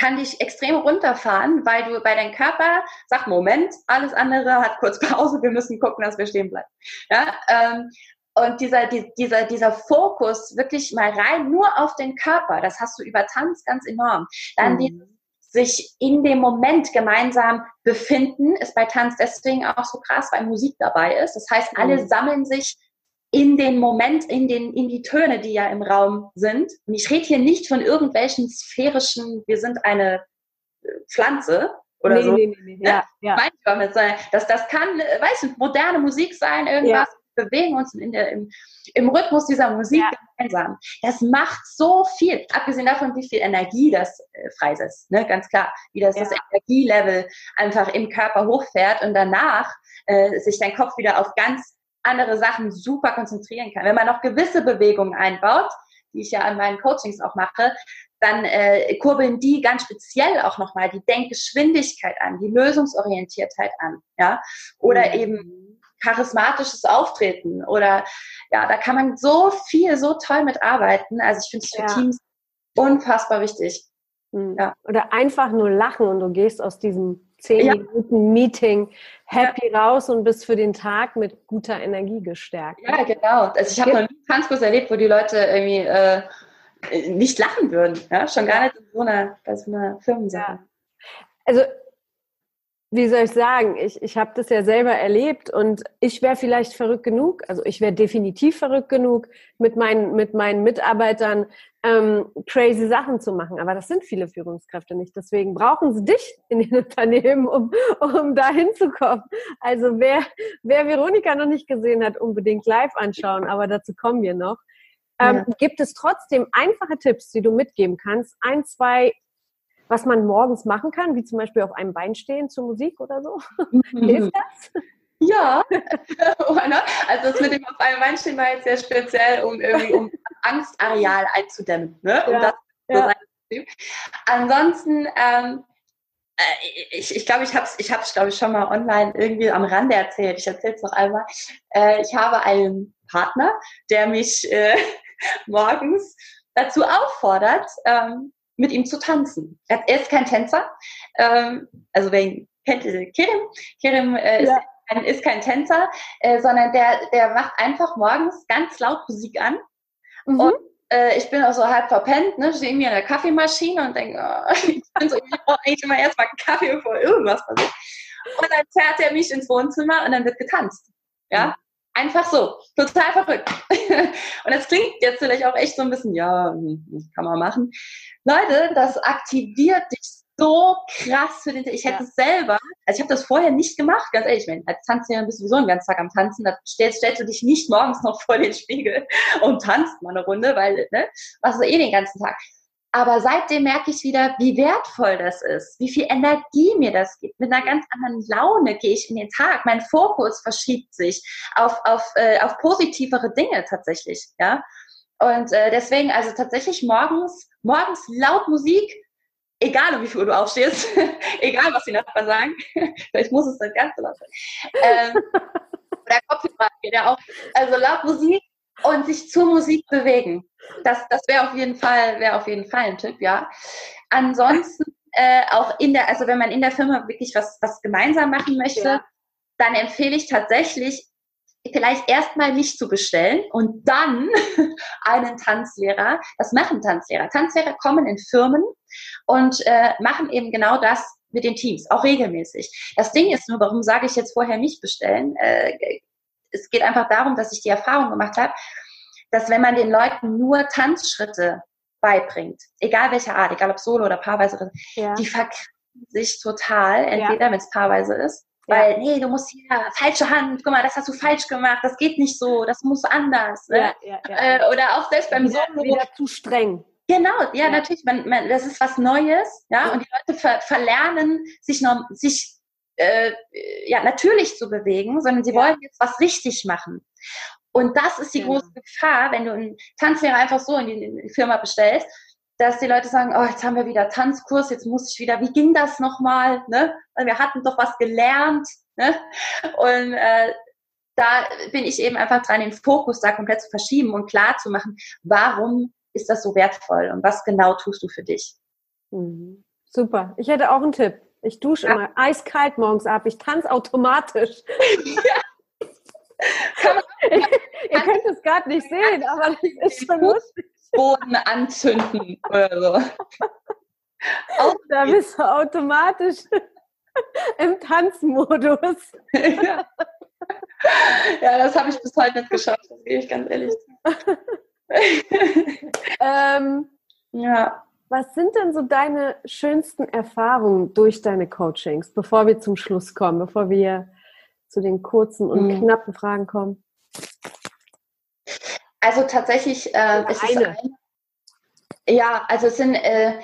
kann dich extrem runterfahren, weil du bei deinem Körper sagst, Moment, alles andere hat kurz Pause, wir müssen gucken, dass wir stehen bleiben. Ja, ähm, und dieser, dieser, dieser Fokus wirklich mal rein nur auf den Körper, das hast du über Tanz ganz enorm. Dann mhm. sich in dem Moment gemeinsam befinden, ist bei Tanz deswegen auch so krass, weil Musik dabei ist. Das heißt, alle mhm. sammeln sich in den Moment, in, den, in die Töne, die ja im Raum sind. Und ich rede hier nicht von irgendwelchen sphärischen, wir sind eine äh, Pflanze oder nee, so. Nee, nee, nee. Ja, ja. Mein ich sein. Das, das kann, äh, weißt du, moderne Musik sein, irgendwas. Ja. Wir bewegen uns in der, im, im Rhythmus dieser Musik ja. gemeinsam. Das macht so viel. Abgesehen davon, wie viel Energie das äh, freisetzt. Ne? Ganz klar, wie das, ja. das Energielevel einfach im Körper hochfährt und danach äh, sich dein Kopf wieder auf ganz andere Sachen super konzentrieren kann. Wenn man noch gewisse Bewegungen einbaut, die ich ja an meinen Coachings auch mache, dann äh, kurbeln die ganz speziell auch nochmal die Denkgeschwindigkeit an, die Lösungsorientiertheit an, ja, oder mhm. eben charismatisches Auftreten oder ja, da kann man so viel, so toll mitarbeiten. Also ich finde es für ja. Teams unfassbar wichtig. Mhm. Ja. Oder einfach nur lachen und du gehst aus diesem zehn ja. Minuten Meeting happy ja. raus und bist für den Tag mit guter Energie gestärkt. Ja, genau. Also ich habe noch nie einen Tanzkurs erlebt, wo die Leute irgendwie äh, nicht lachen würden. Ja? Schon gar nicht in so einer, bei so einer Firmensache. Also wie soll ich sagen, ich, ich habe das ja selber erlebt und ich wäre vielleicht verrückt genug, also ich wäre definitiv verrückt genug, mit meinen, mit meinen Mitarbeitern ähm, crazy Sachen zu machen. Aber das sind viele Führungskräfte nicht. Deswegen brauchen sie dich in den Unternehmen, um, um da hinzukommen. Also wer, wer Veronika noch nicht gesehen hat, unbedingt live anschauen, aber dazu kommen wir noch. Ähm, ja. Gibt es trotzdem einfache Tipps, die du mitgeben kannst? Ein, zwei was man morgens machen kann, wie zum Beispiel auf einem Bein stehen zur Musik oder so? Mhm. Hilft das? Ja, also das mit dem auf einem Bein stehen war jetzt sehr speziell, um irgendwie um Angstareal einzudämmen. Ne? Um ja, das ja. Ansonsten, ähm, äh, ich, ich glaube, ich habe es, ich hab's, glaube ich, schon mal online irgendwie am Rande erzählt. Ich erzähle es noch einmal. Äh, ich habe einen Partner, der mich äh, morgens dazu auffordert, ähm, mit ihm zu tanzen. Er, ist kein Tänzer, ähm, also wer ihn kennt, Kirim. Kirim äh, ja. ist, kein, ist, kein Tänzer, äh, sondern der, der macht einfach morgens ganz laut Musik an. Mhm. Und äh, ich bin auch so halb verpennt, ne, stehe irgendwie an der Kaffeemaschine und denke, oh, ich, so, ich brauche eigentlich immer erstmal Kaffee, bevor irgendwas passiert. Und dann zerrt er mich ins Wohnzimmer und dann wird getanzt. Ja. Einfach so, total verrückt. und das klingt jetzt vielleicht auch echt so ein bisschen, ja, kann man machen. Leute, das aktiviert dich so krass für den, ich hätte es selber, also ich habe das vorher nicht gemacht, ganz ehrlich, wenn als Tanzlehrerin bist du sowieso den ganzen Tag am Tanzen, da stellst, stellst du dich nicht morgens noch vor den Spiegel und tanzt mal eine Runde, weil, ne, machst du eh den ganzen Tag. Aber seitdem merke ich wieder, wie wertvoll das ist, wie viel Energie mir das gibt. Mit einer ganz anderen Laune gehe ich in den Tag. Mein Fokus verschiebt sich auf, auf, äh, auf positivere Dinge tatsächlich. Ja? Und äh, deswegen, also tatsächlich morgens, morgens laut Musik, egal um wie viel Uhr du aufstehst, egal was die Nachbarn sagen, vielleicht muss es dann ganz laut sein. Ähm, oder Kopfhörer geht ja auch. Also laut Musik und sich zur Musik bewegen. Das, das wäre auf jeden Fall, wäre auf jeden Fall ein Tipp, ja. Ansonsten äh, auch in der, also wenn man in der Firma wirklich was, was gemeinsam machen möchte, ja. dann empfehle ich tatsächlich, vielleicht erstmal mich zu bestellen und dann einen Tanzlehrer. Das machen Tanzlehrer. Tanzlehrer kommen in Firmen und äh, machen eben genau das mit den Teams, auch regelmäßig. Das Ding ist nur, warum sage ich jetzt vorher mich bestellen? Äh, es geht einfach darum, dass ich die Erfahrung gemacht habe, dass wenn man den Leuten nur Tanzschritte beibringt, egal welcher Art, egal ob Solo oder paarweise, ja. die verkriegen sich total, entweder ja. wenn es paarweise ist, weil, nee, du musst hier, falsche Hand, guck mal, das hast du falsch gemacht, das geht nicht so, das muss anders. Ne? Ja, ja, äh, oder auch selbst beim wieder, Solo. Wieder zu streng. Genau, ja, natürlich, man, man, das ist was Neues, ja, und die Leute ver verlernen, sich, noch, sich äh, ja, natürlich zu bewegen, sondern sie wollen jetzt was richtig machen. Und das ist die ja. große Gefahr, wenn du einen Tanzlehrer einfach so in die, in die, Firma bestellst, dass die Leute sagen, oh, jetzt haben wir wieder Tanzkurs, jetzt muss ich wieder, wie ging das nochmal? Ne? Wir hatten doch was gelernt. Ne? Und äh, da bin ich eben einfach dran, den Fokus da komplett zu verschieben und klar zu machen, warum ist das so wertvoll und was genau tust du für dich? Mhm. Super. Ich hätte auch einen Tipp. Ich dusche ja. immer eiskalt morgens ab. Ich tanze automatisch. Ja. Ihr könnt es gerade nicht sehen, aber das ist schon lustig. Boden anzünden oder so. da bist du automatisch im Tanzmodus. Ja, ja das habe ich bis heute nicht geschafft, das gebe ich ganz ehrlich. ähm, ja. Was sind denn so deine schönsten Erfahrungen durch deine Coachings, bevor wir zum Schluss kommen, bevor wir zu den kurzen und mhm. knappen Fragen kommen? Also tatsächlich äh, ist es ein, ja, also es sind äh,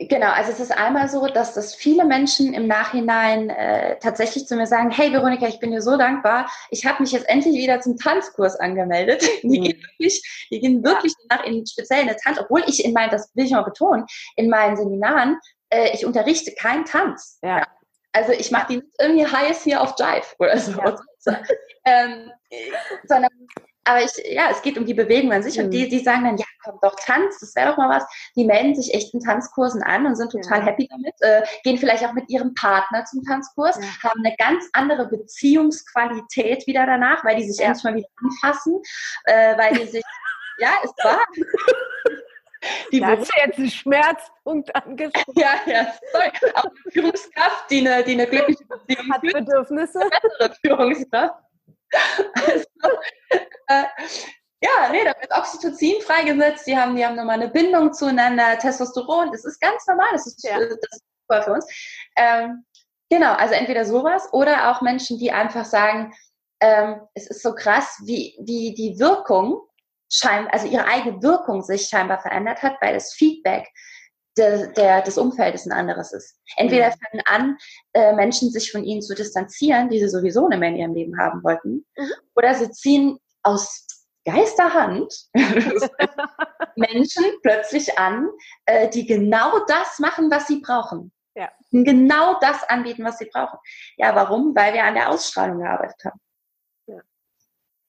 Genau, also es ist einmal so, dass das viele Menschen im Nachhinein äh, tatsächlich zu mir sagen, hey Veronika, ich bin dir so dankbar, ich habe mich jetzt endlich wieder zum Tanzkurs angemeldet. Die mhm. gehen wirklich, die gehen wirklich ja. nach in speziell eine Tanz, obwohl ich in meinen, das will ich mal betonen, in meinen Seminaren, äh, ich unterrichte keinen Tanz. Ja. Also ich mache die nicht irgendwie heiß hier auf Jive oder so. Ja. ähm, sondern aber ich, ja, es geht um die Bewegung an sich mhm. und die, die sagen dann, ja, komm doch, Tanz, das wäre doch mal was. Die melden sich echt in Tanzkursen an und sind total ja. happy damit, äh, gehen vielleicht auch mit ihrem Partner zum Tanzkurs, ja. haben eine ganz andere Beziehungsqualität wieder danach, weil die sich ja. endlich mal wieder anfassen, äh, weil die sich, ja, ist wahr. Die da hast jetzt einen Schmerzpunkt angesprochen. Ja, ja, sorry. Auch eine Führungskraft, die eine, die eine glückliche Beziehung hat. Bedürfnisse. Eine bessere Führungskraft. Also, äh, ja, nee, da wird Oxytocin freigesetzt, die haben, die haben nochmal eine Bindung zueinander, Testosteron, das ist ganz normal, das ist, ja. das ist super für uns. Ähm, genau, also entweder sowas oder auch Menschen, die einfach sagen, ähm, es ist so krass, wie, wie die Wirkung scheinbar, also ihre eigene Wirkung sich scheinbar verändert hat, weil das Feedback de, der, des Umfeldes ein anderes ist. Entweder fangen an, äh, Menschen sich von ihnen zu distanzieren, die sie sowieso nicht mehr in ihrem Leben haben wollten, mhm. oder sie ziehen aus Geisterhand Menschen plötzlich an, äh, die genau das machen, was sie brauchen. Ja. Genau das anbieten, was sie brauchen. Ja, warum? Weil wir an der Ausstrahlung gearbeitet haben.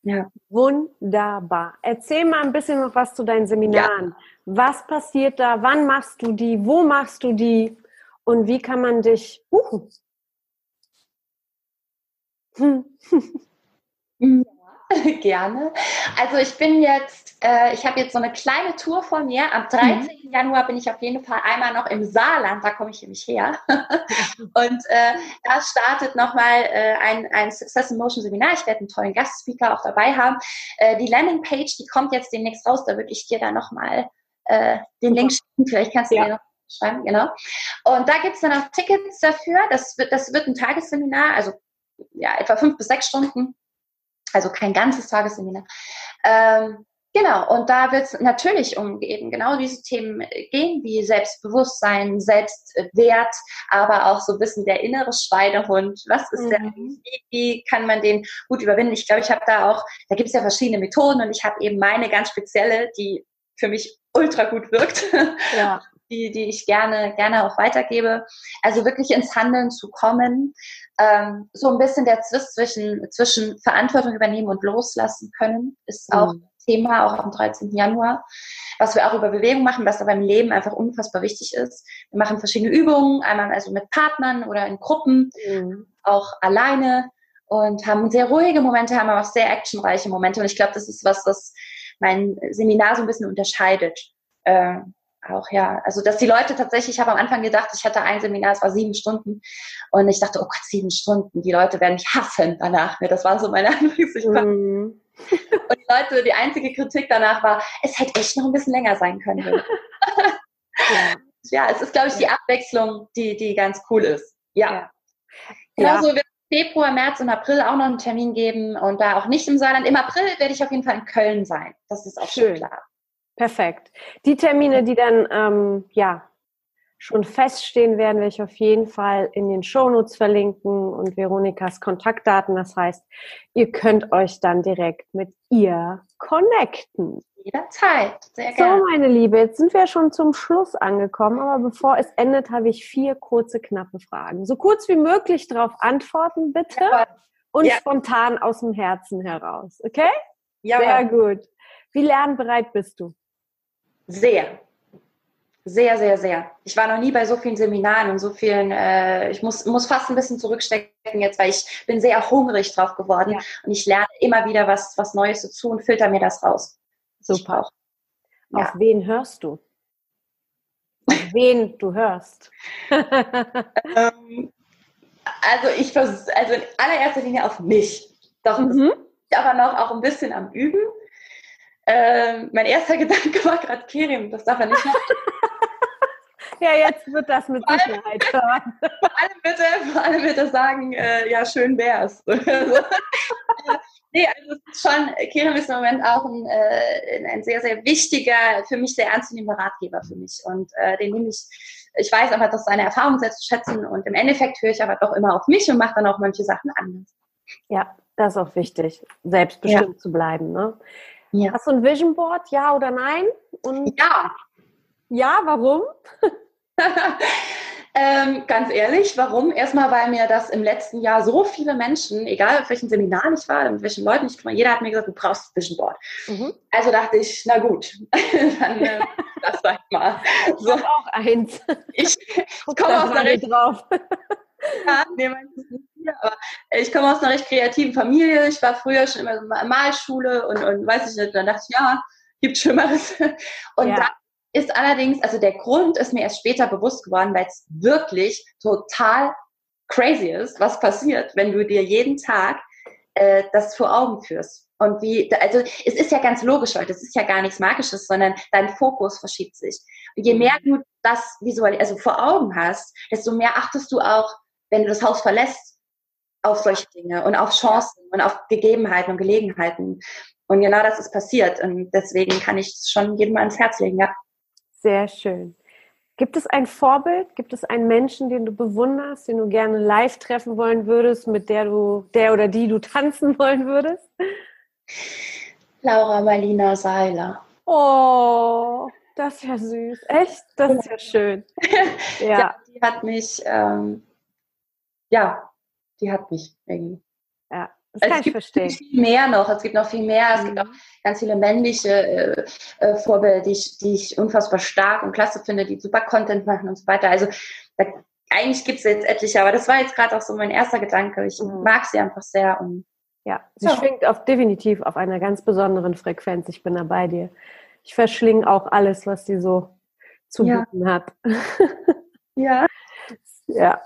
Ja. Wunderbar. Erzähl mal ein bisschen noch was zu deinen Seminaren. Ja. Was passiert da? Wann machst du die? Wo machst du die? Und wie kann man dich buchen? Hm. Gerne. Also ich bin jetzt, äh, ich habe jetzt so eine kleine Tour vor mir. Am 13. Mhm. Januar bin ich auf jeden Fall einmal noch im Saarland, da komme ich nämlich her. und äh, da startet nochmal äh, ein, ein Success in Motion Seminar. Ich werde einen tollen Gastspeaker auch dabei haben. Äh, die Landingpage, die kommt jetzt demnächst raus, da würde ich dir dann nochmal äh, den Link schicken. Vielleicht kannst du ja. dir noch schreiben, genau. Und da gibt es dann auch Tickets dafür. Das wird, das wird ein Tagesseminar, also ja, etwa fünf bis sechs Stunden also kein ganzes Tagesseminar. Ähm, genau, und da wird es natürlich um eben genau diese Themen gehen, wie Selbstbewusstsein, Selbstwert, aber auch so ein bisschen der innere Schweinehund. Was ist mhm. der, wie, wie kann man den gut überwinden? Ich glaube, ich habe da auch, da gibt es ja verschiedene Methoden und ich habe eben meine ganz spezielle, die für mich ultra gut wirkt. Ja. Die, die ich gerne, gerne auch weitergebe. Also wirklich ins Handeln zu kommen, ähm, so ein bisschen der Zwist zwischen, zwischen Verantwortung übernehmen und loslassen können, ist auch mhm. Thema, auch am 13. Januar. Was wir auch über Bewegung machen, was aber im Leben einfach unfassbar wichtig ist. Wir machen verschiedene Übungen, einmal also mit Partnern oder in Gruppen, mhm. auch alleine und haben sehr ruhige Momente, haben aber auch sehr actionreiche Momente. Und ich glaube, das ist was, was mein Seminar so ein bisschen unterscheidet. Äh, auch, ja. Also, dass die Leute tatsächlich, ich habe am Anfang gedacht, ich hatte ein Seminar, es war sieben Stunden. Und ich dachte, oh Gott, sieben Stunden, die Leute werden mich hassen danach. Das war so meine Anfangssicht. Mm. Und die Leute, die einzige Kritik danach war, es hätte echt noch ein bisschen länger sein können. ja. ja, es ist, glaube ich, die Abwechslung, die, die ganz cool ist. Ja. ja. Genauso ja. wird Februar, März und April auch noch einen Termin geben und da auch nicht im Saarland. Im April werde ich auf jeden Fall in Köln sein. Das ist auch schön klar. Perfekt. Die Termine, die dann ähm, ja schon feststehen werden, werde ich auf jeden Fall in den Shownotes verlinken und Veronikas Kontaktdaten. Das heißt, ihr könnt euch dann direkt mit ihr connecten. Jederzeit. Sehr gerne. So, meine Liebe, jetzt sind wir schon zum Schluss angekommen, aber bevor es endet, habe ich vier kurze, knappe Fragen. So kurz wie möglich darauf antworten, bitte. Ja. Und ja. spontan aus dem Herzen heraus. Okay? Ja. Sehr gut. Wie lernbereit bist du? Sehr. Sehr, sehr, sehr. Ich war noch nie bei so vielen Seminaren und so vielen, äh, ich muss, muss fast ein bisschen zurückstecken jetzt, weil ich bin sehr hungrig drauf geworden ja. und ich lerne immer wieder was, was Neues dazu und filter mir das raus. Super. Ja. Auf wen hörst du? Auf wen du hörst? ähm, also ich versuche, also in allererster Linie auf mich. Doch, mhm. aber noch auch ein bisschen am Üben. Ähm, mein erster Gedanke war gerade Kerim, das darf er nicht machen. ja, jetzt wird das mit Sicherheit hören. Vor allem wird er, vor allem er sagen, äh, ja, schön wär's. nee, also es ist schon, Kerem ist im Moment auch ein, äh, ein sehr, sehr wichtiger, für mich sehr ernstzunehmender Ratgeber für mich. Und äh, den nehme ich, ich weiß aber, dass seine Erfahrungen sehr zu schätzen und im Endeffekt höre ich aber doch immer auf mich und mache dann auch manche Sachen anders. Ja, das ist auch wichtig, selbstbestimmt ja. zu bleiben. Ne? Ja. Hast du ein Vision Board, ja oder nein? Und ja. Ja, warum? ähm, ganz ehrlich, warum? Erstmal, weil mir das im letzten Jahr so viele Menschen, egal auf welchen Seminar ich war, mit welchen Leuten ich war, jeder hat mir gesagt, du brauchst ein Vision Board. Mhm. Also dachte ich, na gut, dann äh, das sag ich mal. So. Ich auch eins. Ich, ich komme aus einer drauf. Ja, nee, aber ich komme aus einer recht kreativen Familie. Ich war früher schon immer in der Malschule und, und weiß ich nicht, dann dachte ich, ja, gibt Schlimmeres. Und ja. dann ist allerdings, also der Grund ist mir erst später bewusst geworden, weil es wirklich total crazy ist, was passiert, wenn du dir jeden Tag äh, das vor Augen führst. Und wie, also es ist ja ganz logisch, weil das ist ja gar nichts Magisches, sondern dein Fokus verschiebt sich. Und je mehr du das visuell, also vor Augen hast, desto mehr achtest du auch, wenn du das Haus verlässt, auf solche Dinge und auf Chancen und auf Gegebenheiten und Gelegenheiten. Und genau das ist passiert. Und deswegen kann ich es schon jedem mal ins Herz legen, ja. Sehr schön. Gibt es ein Vorbild? Gibt es einen Menschen, den du bewunderst, den du gerne live treffen wollen würdest, mit der du, der oder die du tanzen wollen würdest? Laura Marlina Seiler. Oh, das ist ja süß. Echt? Das ist ja schön. Ja, ja die hat mich, ähm, ja, die hat mich irgendwie. Ja, das kann es ich verstehen. Viel mehr noch. Es gibt noch viel mehr. Es mhm. gibt auch ganz viele männliche äh, äh, Vorbilder, die ich, die ich unfassbar stark und klasse finde, die super Content machen und so weiter. Also da, eigentlich gibt es jetzt etliche, aber das war jetzt gerade auch so mein erster Gedanke. Ich mhm. mag sie einfach sehr und ja, sie so. schwingt auf, definitiv auf einer ganz besonderen Frequenz. Ich bin da bei dir. Ich verschlinge auch alles, was sie so zu ja. bieten hat. ja. Ja.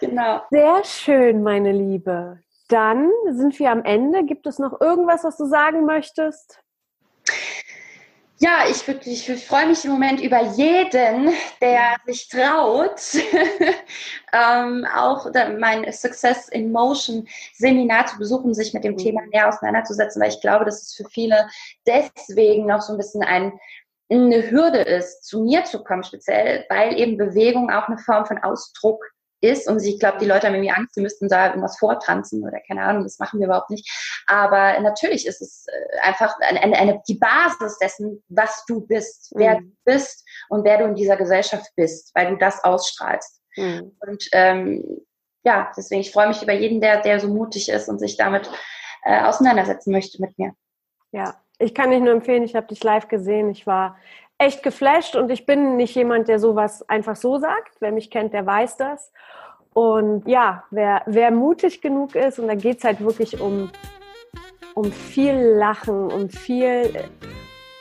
Genau. Sehr schön, meine Liebe. Dann sind wir am Ende. Gibt es noch irgendwas, was du sagen möchtest? Ja, ich, ich, ich freue mich im Moment über jeden, der sich traut, ähm, auch mein Success in Motion Seminar zu besuchen, sich mit dem mhm. Thema näher auseinanderzusetzen, weil ich glaube, dass es für viele deswegen noch so ein bisschen ein, eine Hürde ist, zu mir zu kommen, speziell, weil eben Bewegung auch eine Form von Ausdruck ist. Und ich glaube, die Leute haben irgendwie Angst, sie müssten da irgendwas vortanzen oder keine Ahnung, das machen wir überhaupt nicht. Aber natürlich ist es äh, einfach eine, eine, die Basis dessen, was du bist, wer mhm. du bist und wer du in dieser Gesellschaft bist, weil du das ausstrahlst. Mhm. Und ähm, ja, deswegen, ich freue mich über jeden, der, der so mutig ist und sich damit äh, auseinandersetzen möchte mit mir. Ja, ich kann dich nur empfehlen, ich habe dich live gesehen. Ich war echt geflasht und ich bin nicht jemand, der sowas einfach so sagt. Wer mich kennt, der weiß das. Und ja, wer, wer mutig genug ist, und da geht es halt wirklich um, um viel Lachen, um viel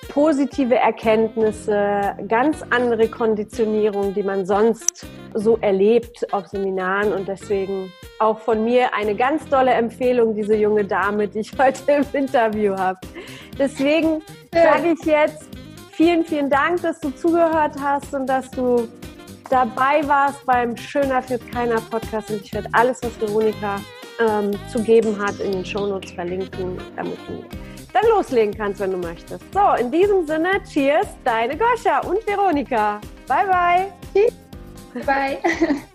positive Erkenntnisse, ganz andere Konditionierung, die man sonst so erlebt auf Seminaren. Und deswegen auch von mir eine ganz tolle Empfehlung, diese junge Dame, die ich heute im Interview habe. Deswegen sage ich jetzt vielen, vielen Dank, dass du zugehört hast und dass du dabei warst beim Schöner führt keiner Podcast. Und ich werde alles, was Veronika ähm, zu geben hat, in den Shownotes verlinken, damit du dann loslegen kannst, wenn du möchtest. So, in diesem Sinne, cheers, deine Goscha und Veronika. Bye, bye. Bye.